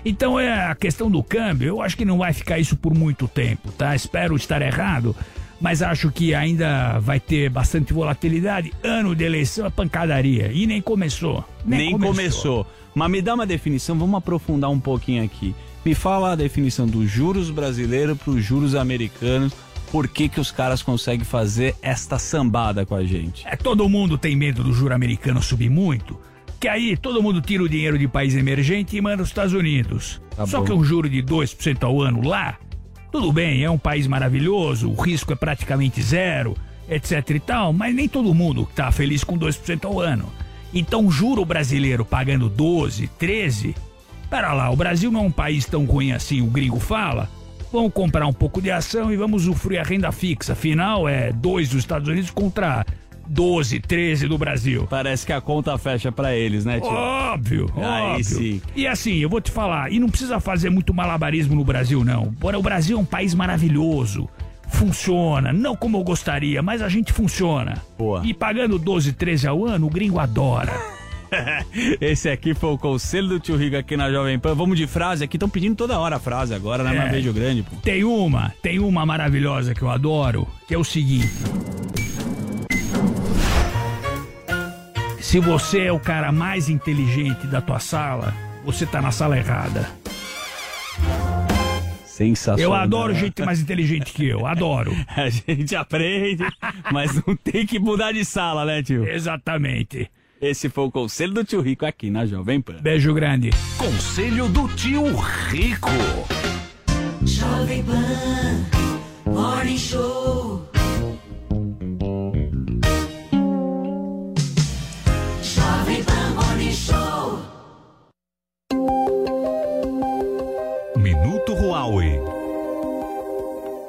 Então é a questão do câmbio, eu acho que não vai ficar isso por muito tempo, tá? Espero estar errado, mas acho que ainda vai ter bastante volatilidade. Ano de eleição é pancadaria e nem começou. Nem, começou. Mas me dá uma definição, vamos aprofundar um pouquinho aqui. Me fala a definição dos juros brasileiros para os juros americanos. Por que, que os caras conseguem fazer esta sambada com a gente? É, todo mundo tem medo do juro americano subir muito, que aí todo mundo tira o dinheiro de país emergente e manda os Estados Unidos. Tá Só bom. que um juro de 2% ao ano lá, tudo bem, é um país maravilhoso, o risco é praticamente zero, etc e tal, mas nem todo mundo tá feliz com 2% ao ano. Então, juro brasileiro pagando 12, 13, pera lá, o Brasil não é um país tão ruim assim, o gringo fala. Vamos comprar um pouco de ação e vamos usufruir a renda fixa. Afinal, é 2 dos Estados Unidos contra 12, 13 do Brasil. Parece que a conta fecha pra eles, né, tio? Óbvio, Aí óbvio. sim. E assim, eu vou te falar, e não precisa fazer muito malabarismo no Brasil, não. Bora, o Brasil é um país maravilhoso. Funciona, não como eu gostaria, mas a gente funciona. Boa. E pagando 12, 13 ao ano, o gringo adora. Esse aqui foi o conselho do tio Rico aqui na Jovem Pan. Vamos de frase aqui, estão pedindo toda hora a frase agora, né? Mas É. beijo grande, pô. Tem uma, tem uma maravilhosa que eu adoro, que é o seguinte. Se você é o cara mais inteligente da tua sala, você tá na sala errada. Sensacional. Eu adoro gente mais inteligente que eu, adoro. A gente aprende, mas não tem que mudar de sala, né, tio? Exatamente. Esse foi o conselho do tio Rico aqui na Jovem Pan. Beijo grande. Conselho do tio Rico. Jovem Pan Morning Show. Jovem Pan Morning Show. Minuto Huawei.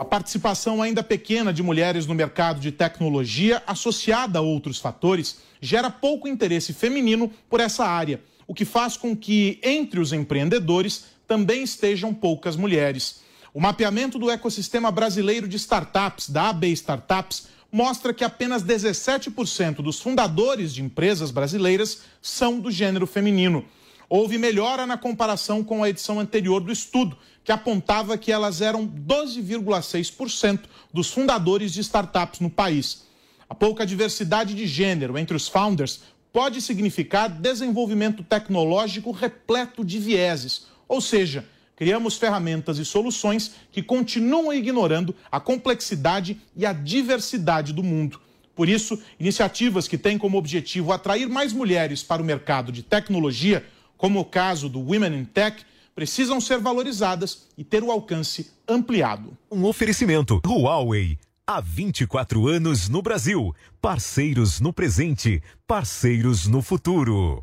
A participação ainda pequena de mulheres no mercado de tecnologia, associada a outros fatores, gera pouco interesse feminino por essa área, o que faz com que, entre os empreendedores, também estejam poucas mulheres. O mapeamento do ecossistema brasileiro de startups, da AB Startups, mostra que apenas 17% dos fundadores de empresas brasileiras são do gênero feminino. Houve melhora na comparação com a edição anterior do estudo, que apontava que elas eram 12,6% dos fundadores de startups no país. A pouca diversidade de gênero entre os founders pode significar desenvolvimento tecnológico repleto de vieses, ou seja, criamos ferramentas e soluções que continuam ignorando a complexidade e a diversidade do mundo. Por isso, iniciativas que têm como objetivo atrair mais mulheres para o mercado de tecnologia, como o caso do Women in Tech, precisam ser valorizadas e ter o alcance ampliado. Um oferecimento Huawei. Há 24 anos no Brasil. Parceiros no presente, parceiros no futuro.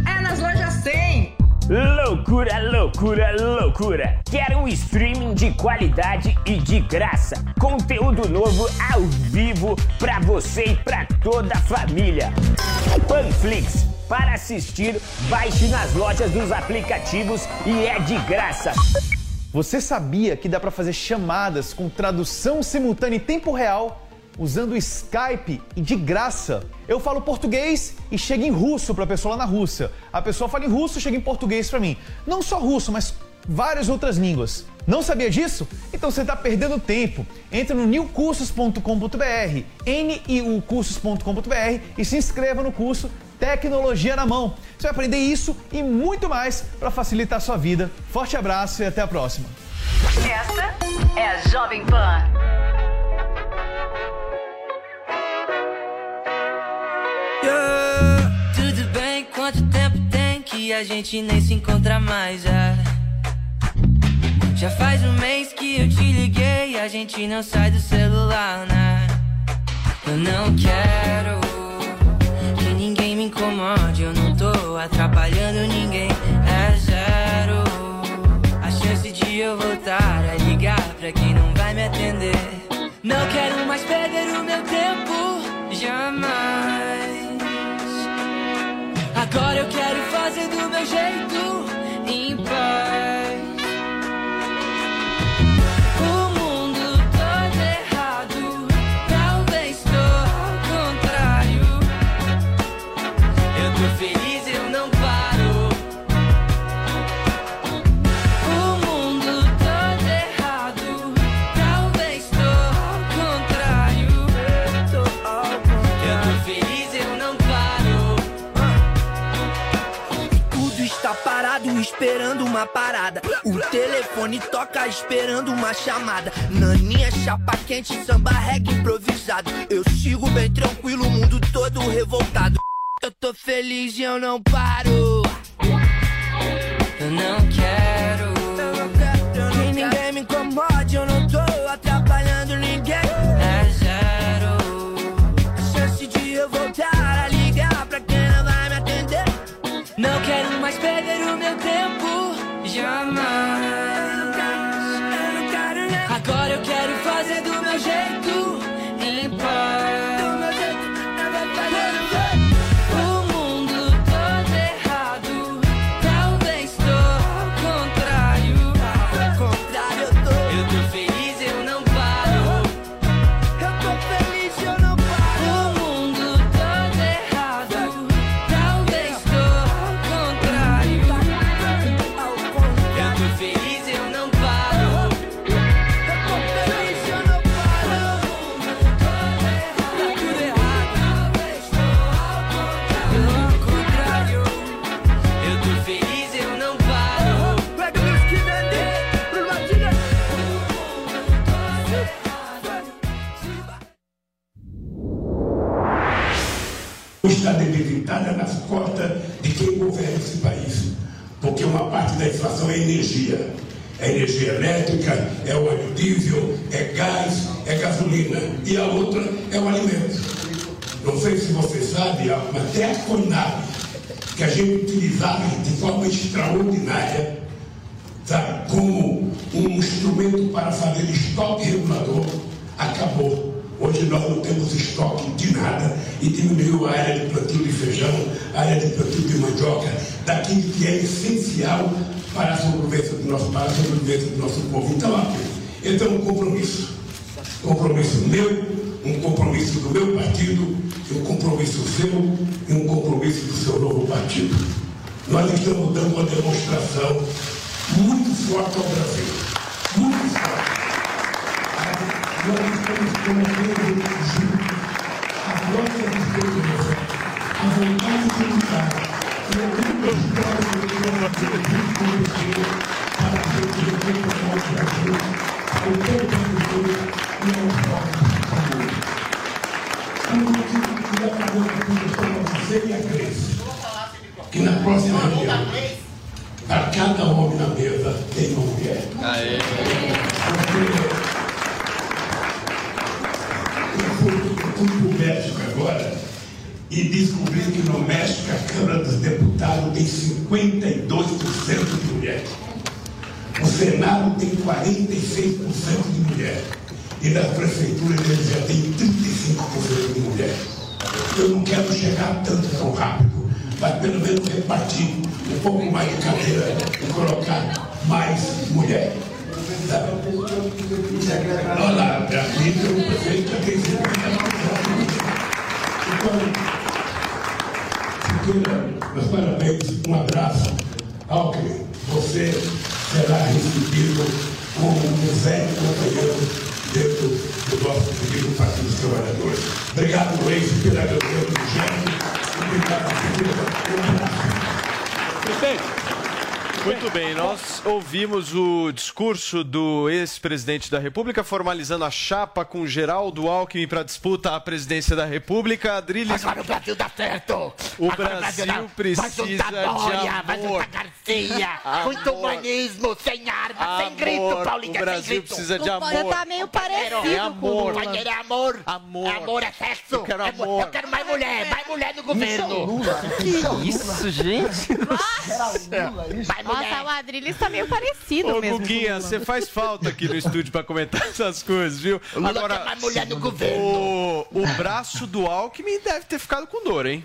Loucura, loucura, loucura! Quer um streaming de qualidade e de graça? Conteúdo novo ao vivo pra você e pra toda a família. Panflix. Para assistir, baixe nas lojas dos aplicativos e é de graça. Você sabia que dá para fazer chamadas com tradução simultânea em tempo real usando Skype e de graça? Eu falo português e chega em russo para a pessoa lá na Rússia. A pessoa fala em russo chega em português para mim. Não só russo, mas várias outras línguas. Não sabia disso? Então você está perdendo tempo. Entre no newcursos.com.br, niucursos.com.br e se inscreva no curso Tecnologia na Mão. Você vai aprender isso e muito mais para facilitar a sua vida. Forte abraço e até a próxima. Esta é a Jovem Pan. Yeah. Tudo bem, quanto tempo tem que a gente nem se encontra mais? ah. já faz um mês que eu te liguei, a gente não sai do celular, né? Eu não quero que ninguém me incomode, eu não tô atrapalhando ninguém, é zero. A chance de eu voltar a ligar pra quem não vai me atender. Não quero mais perder o meu tempo, jamais. fazer do meu jeito. Esperando uma parada. O telefone toca esperando uma chamada. Naninha, chapa quente, samba reggae improvisado. Eu sigo bem tranquilo, o mundo todo revoltado. Eu tô feliz e eu não paro. Eu não quero. Quero mais perder o meu tempo. Jamais. Agora eu quero fazer do meu jeito. Debilitada nas costas de quem governa esse país. Porque uma parte da inflação é energia. É energia elétrica, é óleo diesel, é gás, é gasolina. E a outra é o alimento. Não sei se você sabe, até a Conab, que a gente utilizava de forma extraordinária, sabe, como um instrumento para fazer estoque regulador, acabou. Hoje nós não temos estoque de nada e diminuiu a área de plantio de feijão, a área de plantio de mandioca, daquilo que é essencial para a sobrevivência do nosso, para a sobrevivência do nosso povo. Então, esse é um compromisso. Compromisso meu, um compromisso do meu partido, um compromisso seu e um compromisso do seu novo partido. Nós estamos dando uma demonstração muito forte ao Brasil. Muito forte. Nós estamos promovendo juntos a nossa esperança, a vontade de lutar, e a luta histórica que nós temos conhecido para a gente recuperar o Brasil, ao tempo de e ao próximo futuro. Eu queria fazer uma condição a você e a Grace, que na próxima reunião, para cada homem na mesa tem uma mulher. Aê. E descobri que no México a Câmara dos Deputados tem 52% de mulher. O Senado tem 46% de mulher. E nas prefeituras eles já têm 35% de mulher. Eu não quero chegar tanto tão rápido, mas pelo menos repartir um pouco mais de cadeira e colocar mais mulher. Sabe? Olha lá, tem um prefeito tem 50%. Então, Siqueira, meus parabéns, um abraço. Alckmin, você será recebido como um velho companheiro dentro do nosso querido Partido dos Trabalhadores. Obrigado, Luiz, pela grandeza do gesto. Obrigado, Siqueira. Um abraço. Presidente. Muito bem, nós ouvimos o discurso do ex-presidente da República formalizando a chapa com Geraldo Alckmin para disputa à presidência da República. Adriles... Agora o Brasil dá certo. O Agora Brasil dá- precisa vai de Dória, vai amor. Garcia. Muito Amor. humanismo, sem arma, sem grito, Paulinha, O Brasil grito. precisa de amor. Paulo tá meio parecido É amor. com Lula. É amor. Amor. É amor, é sexo. Eu quero É mo- amor. Eu quero mais mulher, mais mulher no governo. Que isso, gente? Mais mulher. Nossa, o Adriles tá meio parecido Ô, mesmo. Guguinha, Lula. você faz falta aqui no estúdio para comentar essas coisas, viu? O Lula quer mais mulher no governo. O, o braço do Alckmin deve ter ficado com dor, hein?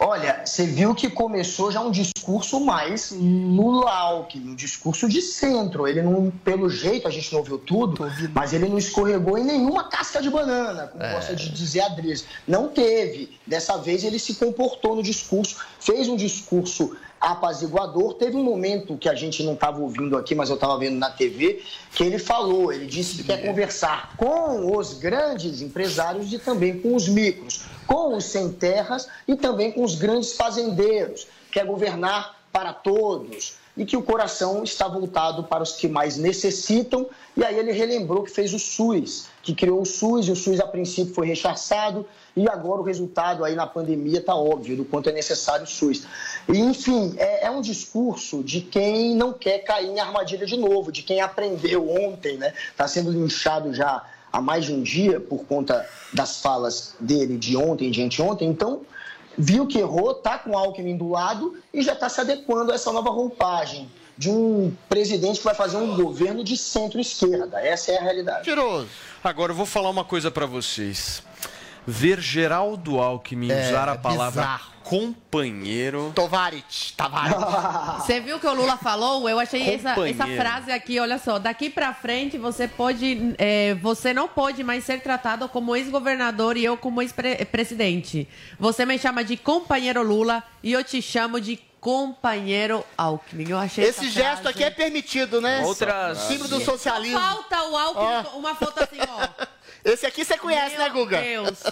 Olha, você viu que começou já um discurso mais Lula-Alckmin, um discurso de centro. Ele não, pelo jeito, a gente não ouviu tudo, mas ele não escorregou em nenhuma casca de banana, como É. gosta de dizer a Adriles. Não teve. Dessa vez ele se comportou no discurso, fez um discurso apaziguador. Teve um momento que a gente não estava ouvindo aqui, mas eu estava vendo na TV, que ele falou, ele disse que quer conversar com os grandes empresários e também com os micros, com os sem terras e também com os grandes fazendeiros. Quer governar para todos e que o coração está voltado para os que mais necessitam. E aí ele relembrou que fez o SUS, que criou o SUS e o SUS a princípio foi rechaçado e agora o resultado aí na pandemia está óbvio do quanto é necessário o SUS. E, enfim, é, é um discurso de quem não quer cair em armadilha de novo, de quem aprendeu ontem, né? Está sendo linchado já há mais de um dia por conta das falas dele de ontem, de anteontem. Então, viu que errou, tá com o Alckmin do lado e já está se adequando a essa nova roupagem de um presidente que vai fazer um governo de centro-esquerda. Essa é a realidade. Tiroso. Agora eu vou falar uma coisa pra vocês. Ver Geraldo Alckmin É, usar a é palavra bizarro. Companheiro. Tovarit, Tavares. Você viu o que o Lula falou? Eu achei essa, essa frase aqui, olha só. Daqui pra frente você pode. é, você não pode mais ser tratado como ex-governador e eu como ex-presidente. Você me chama de companheiro Lula e eu te chamo de companheiro Alckmin. Eu achei Esse gesto frase- aqui é permitido, né? Outras- Símbolo do socialismo. Falta o Alckmin, uma foto assim, ó. Esse aqui você conhece, né, Guga?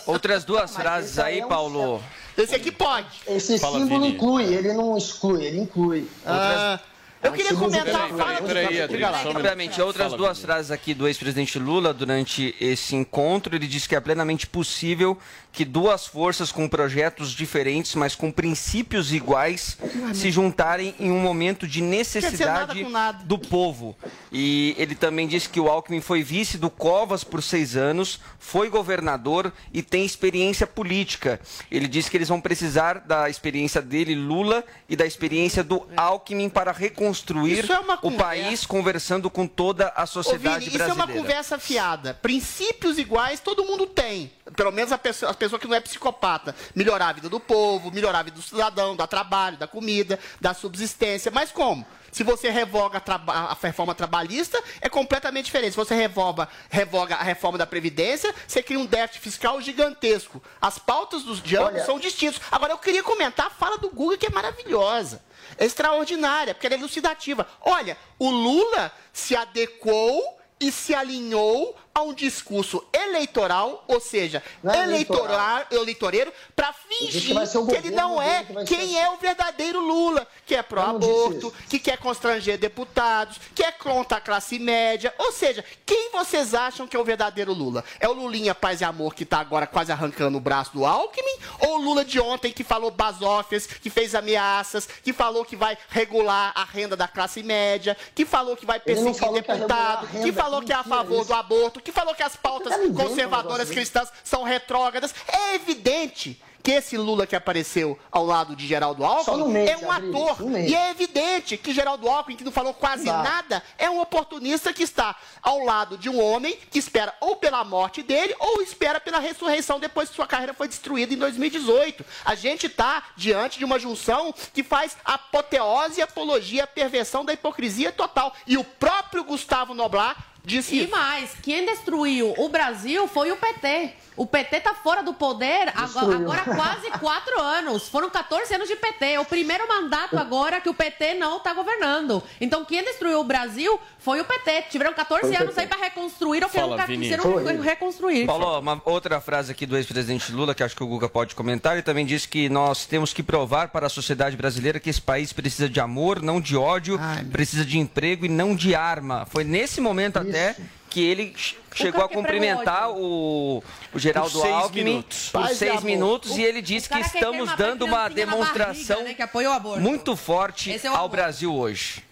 Outras duas frases esse aí é um Paulo. Esse aqui pode. Esse Fala, símbolo Vini. inclui, ele não exclui, ele inclui. Ah, eu queria comentar, controle. fala Peraí, só um Rapidamente, outras Fala, duas Vini. frases aqui do ex-presidente Lula durante esse encontro. Ele disse que é plenamente possível que duas forças com projetos diferentes, mas com princípios iguais, se juntarem em um momento de necessidade com nada. do povo. E ele também disse que o Alckmin foi vice do Covas por seis anos, foi governador e tem experiência política. Ele disse que eles vão precisar da experiência dele, Lula, e da experiência do Alckmin para reconstruir é o país, conversando com toda a Ô, sociedade Vini, isso é brasileira. uma conversa fiada. Princípios iguais todo mundo tem. Pelo menos a pessoa, a pessoa que não é psicopata. Melhorar a vida do povo, melhorar a vida do cidadão, do trabalho, da comida, da subsistência. Mas como? Se você revoga a, a reforma trabalhista, é completamente diferente. Se você revoga, revoga a reforma da Previdência, você cria um déficit fiscal gigantesco. As pautas dos Olha- são distintos. Agora, eu queria comentar a fala do Guga, que é maravilhosa. É extraordinária, porque ela é elucidativa. Olha, o Lula se adequou e se alinhou a um discurso eleitoral, ou seja, é eleitoral, eleitoreiro, para fingir que ser o que ele não é que ser quem assim. é o verdadeiro Lula, que é pró-aborto, que quer constranger deputados, que é contra a classe média. Ou seja, quem vocês acham que é o verdadeiro Lula? É o Lulinha Paz e Amor que tá agora quase arrancando o braço do Alckmin? Ou o Lula de ontem que falou basófias, que fez ameaças, que falou que vai regular a renda da classe média, que falou que vai perseguir que deputado, renda, que falou que é a favor do aborto, que falou que as pautas tá conservadoras cristãs são retrógradas. É evidente que esse Lula que apareceu ao lado de Geraldo Alckmin mente, é um ator. E é evidente que Geraldo Alckmin, que não falou quase dá. nada, é um oportunista que está ao lado de um homem que espera ou pela morte dele ou espera pela ressurreição depois que sua carreira foi destruída em 2018. A gente está diante de uma junção que faz apoteose, apologia, a perversão da hipocrisia total. E o próprio Gustavo Noblar disse E mais, quem destruiu o Brasil foi o PT. O PT tá fora do poder agora, agora há quase quatro anos. Foram 14 anos de PT. É o primeiro mandato agora que o PT não tá governando. Então, quem destruiu o Brasil foi o PT. Tiveram 14 Foi o anos aí pra reconstruir ou que Fala, nunca Vini. quiseram Foi. reconstruir. Paulo, uma outra frase aqui do ex-presidente Lula, que acho que o Guga pode comentar, ele também disse que nós temos que provar para a sociedade brasileira que esse país precisa de amor, não de ódio, precisa de emprego e não de arma. Foi nesse momento até que ele ch- chegou a cara que cumprimentar o, o Geraldo Alckmin minutos. por Paz seis minutos e ele disse que estamos dando uma demonstração barriga, né, muito forte é ao. Brasil hoje.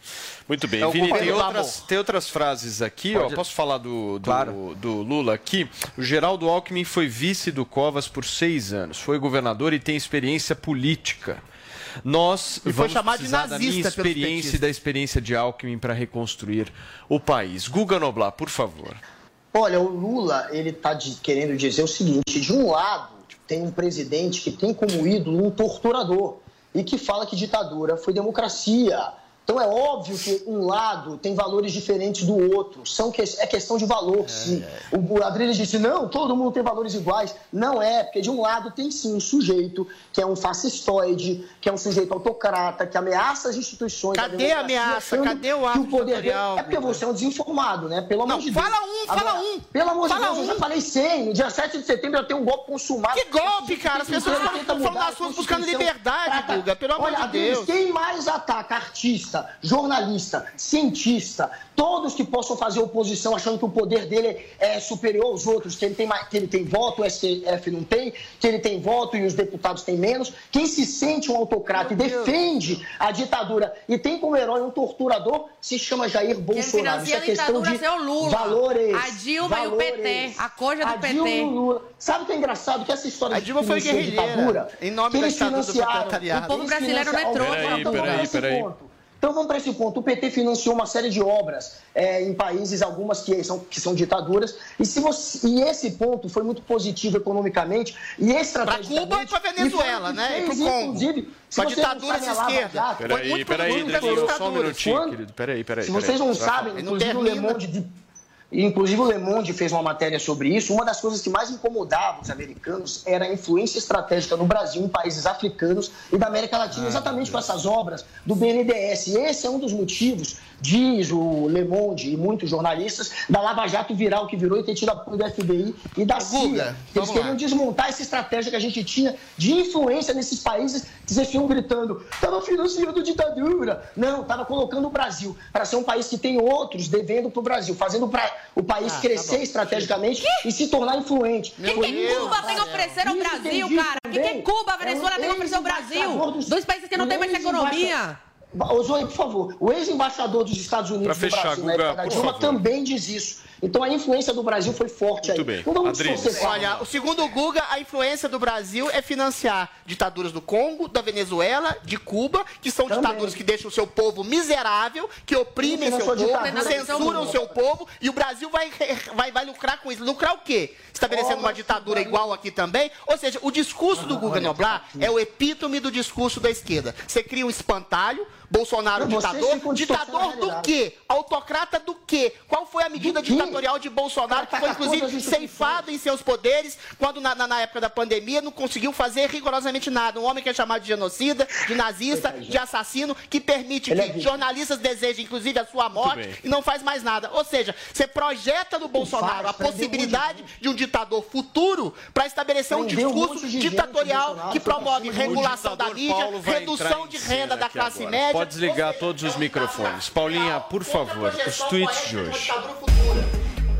Muito bem, É Vini, tem outras, tem outras frases aqui, Pode- ó. Posso falar do, do, Claro. do Lula aqui? O Geraldo Alckmin foi vice do Covas por seis anos, foi governador e tem experiência política. Nós E foi vamos precisar da minha experiência e da experiência de Alckmin para reconstruir o país. Guga Noblar, por favor. Olha, o Lula, ele está querendo dizer o seguinte: de um lado, tem um presidente que tem como ídolo um torturador e que fala que ditadura foi democracia. Então é óbvio que um lado tem valores diferentes do outro. São que, é questão de valor, sim. O Adriles disse, não, todo mundo tem valores iguais. Não é, porque de um lado tem sim um sujeito que é um fascistoide, que é um sujeito autocrata, que ameaça as instituições. Cadê a ameaça? Cadê o ato o poder dele- É porque você é um desinformado, né? Pelo amor Não, de Deus. fala um, fala Agora, um. Pelo amor Fala de Deus, eu um. já falei 100. No dia 7 de setembro já tem um golpe consumado. Que golpe, cara? As pessoas estão falando buscando liberdade, Guga, pelo amor de Deus. Quem mais ataca artista, jornalista, cientista, todos que possam fazer oposição achando que o poder dele é superior aos outros, que ele tem, que ele tem voto, o STF não tem, que ele tem voto e os deputados têm menos. Quem se sente um autocrata e defende a ditadura e tem como herói um torturador se chama Jair Bolsonaro. Isso é a questão ditadura de é o Lula. valores. A Dilma e o valores. PT. A coja do A PT. Dilma e o Lula. Sabe o que é engraçado? Que essa história A de Dilma foi financiar guerrilheira, ditadura, em nome da ditadura do proletariado. O povo brasileiro não é trouxa. Peraí, esse peraí. Então vamos para esse ponto. O PT financiou uma série de obras é, em países, algumas que são, que são ditaduras. E, se você, e esse ponto foi muito positivo economicamente e estrategicamente. Cuba e pra Venezuela, foi o que né? E fez, pro Congo. Não ditaduras Lava esquerda. Foi Peraí, muito peraí, Danilo, só um minutinho, Quando- querido. Peraí, peraí. Se peraí. vocês não vai sabem, inclusive o Le Monde, inclusive o Le Monde fez uma matéria sobre isso. Uma das coisas que mais incomodava os americanos era a influência estratégica no Brasil, em países africanos e da América Latina, exatamente com essas obras do BNDES. E esse é um dos motivos, diz o Le Monde e muitos jornalistas, da Lava Jato virar o que virou e ter tido apoio do FBI e da CIA. Eles lá. queriam desmontar essa estratégia que a gente tinha de influência nesses países que vocês ficam gritando, estava financiando ditadura. Não, estava colocando o Brasil para ser um país que tem outros devendo para o Brasil, fazendo pra, o país Ah, tá crescer bom. estrategicamente e se tornar influente. O que, que isso, Cuba tem a oferecer ao Brasil, cara? O que, que também. Cuba, a É Venezuela um tem a oferecer ao Brasil? dos- Dois países que não um têm mais economia. Ô, Zoe, por favor, o ex-embaixador dos Estados Unidos Pra fechar, Brasil, na Guga, época da Dilma, também diz isso. Então a influência do Brasil foi forte Muito aí. bem. Não vamos Adriles. distorcer, Olha, o segundo Guga, a influência do Brasil é financiar ditaduras do Congo, da Venezuela, de Cuba, que são Também. ditaduras que deixam o seu povo miserável, que oprimem seu povo, ditadura, censuram o seu povo, e o Brasil vai, vai, vai lucrar com isso. Lucrar o quê? Estabelecendo uma ditadura igual aqui também? Ou seja, o discurso do Guga Noblar é o epítome do discurso da esquerda. Você cria um espantalho, Bolsonaro Não, ditador, ditador do quê? Autocrata do quê? Qual foi a medida Do quê? Ditatorial de Bolsonaro que foi, inclusive, ceifado em seus poderes quando, na, na- na época da pandemia, não conseguiu fazer rigorosamente nada. Um homem que é chamado de genocida, de nazista, de assassino, que permite Ele é que vítima. jornalistas desejem, inclusive, a sua morte e não faz mais nada. Ou seja, você projeta no Bolsonaro a possibilidade de um ditador futuro para estabelecer um discurso ditatorial que promove regulação da mídia, redução de renda da classe média. Pode desligar todos os microfones. Paulinha, por favor, os tweets de hoje.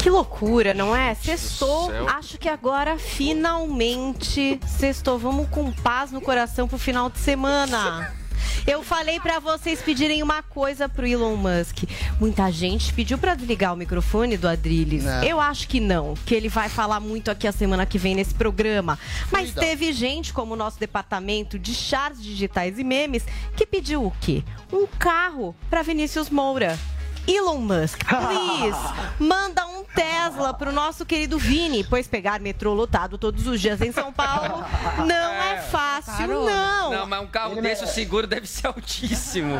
Que loucura, não é? Sextou, acho que agora finalmente sextou. Vamos com paz no coração pro final de semana. Eu falei pra vocês pedirem uma coisa pro Elon Musk. Muita gente pediu pra desligar o microfone do Adrilles. Não. Eu acho que não, que ele vai falar muito aqui a semana que vem nesse programa. Mas teve gente, como o nosso departamento de chars digitais e memes, que pediu o quê? Um carro pra Vinícius Moura. Elon Musk, please, manda um Tesla pro nosso querido Vini, pois pegar metrô lotado todos os dias em São Paulo não é fácil, Carona. não. Não, mas um carro desse, o seguro deve ser altíssimo.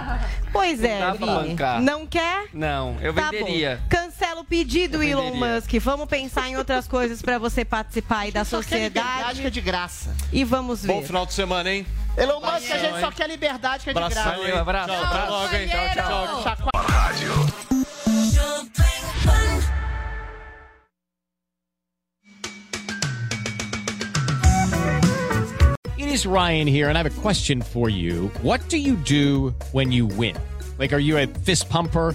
Pois Não é, pra Vini. bancar. Não quer? Não, eu Tá venderia. bom. Cancela o pedido, Eu Elon venderia. Musk. Vamos pensar em outras coisas pra você participar aí da Só quer liberdade que é sociedade. de graça. E vamos Bom ver. final de semana, hein? Elon Musk, a gente só quer liberdade que é de Abração, graça. Valeu, abraço. Tchau, até logo, hein? Tchau, tchau. It is Ryan here, and I have a question for you. What do you do when you win? Like, are you a fist pumper?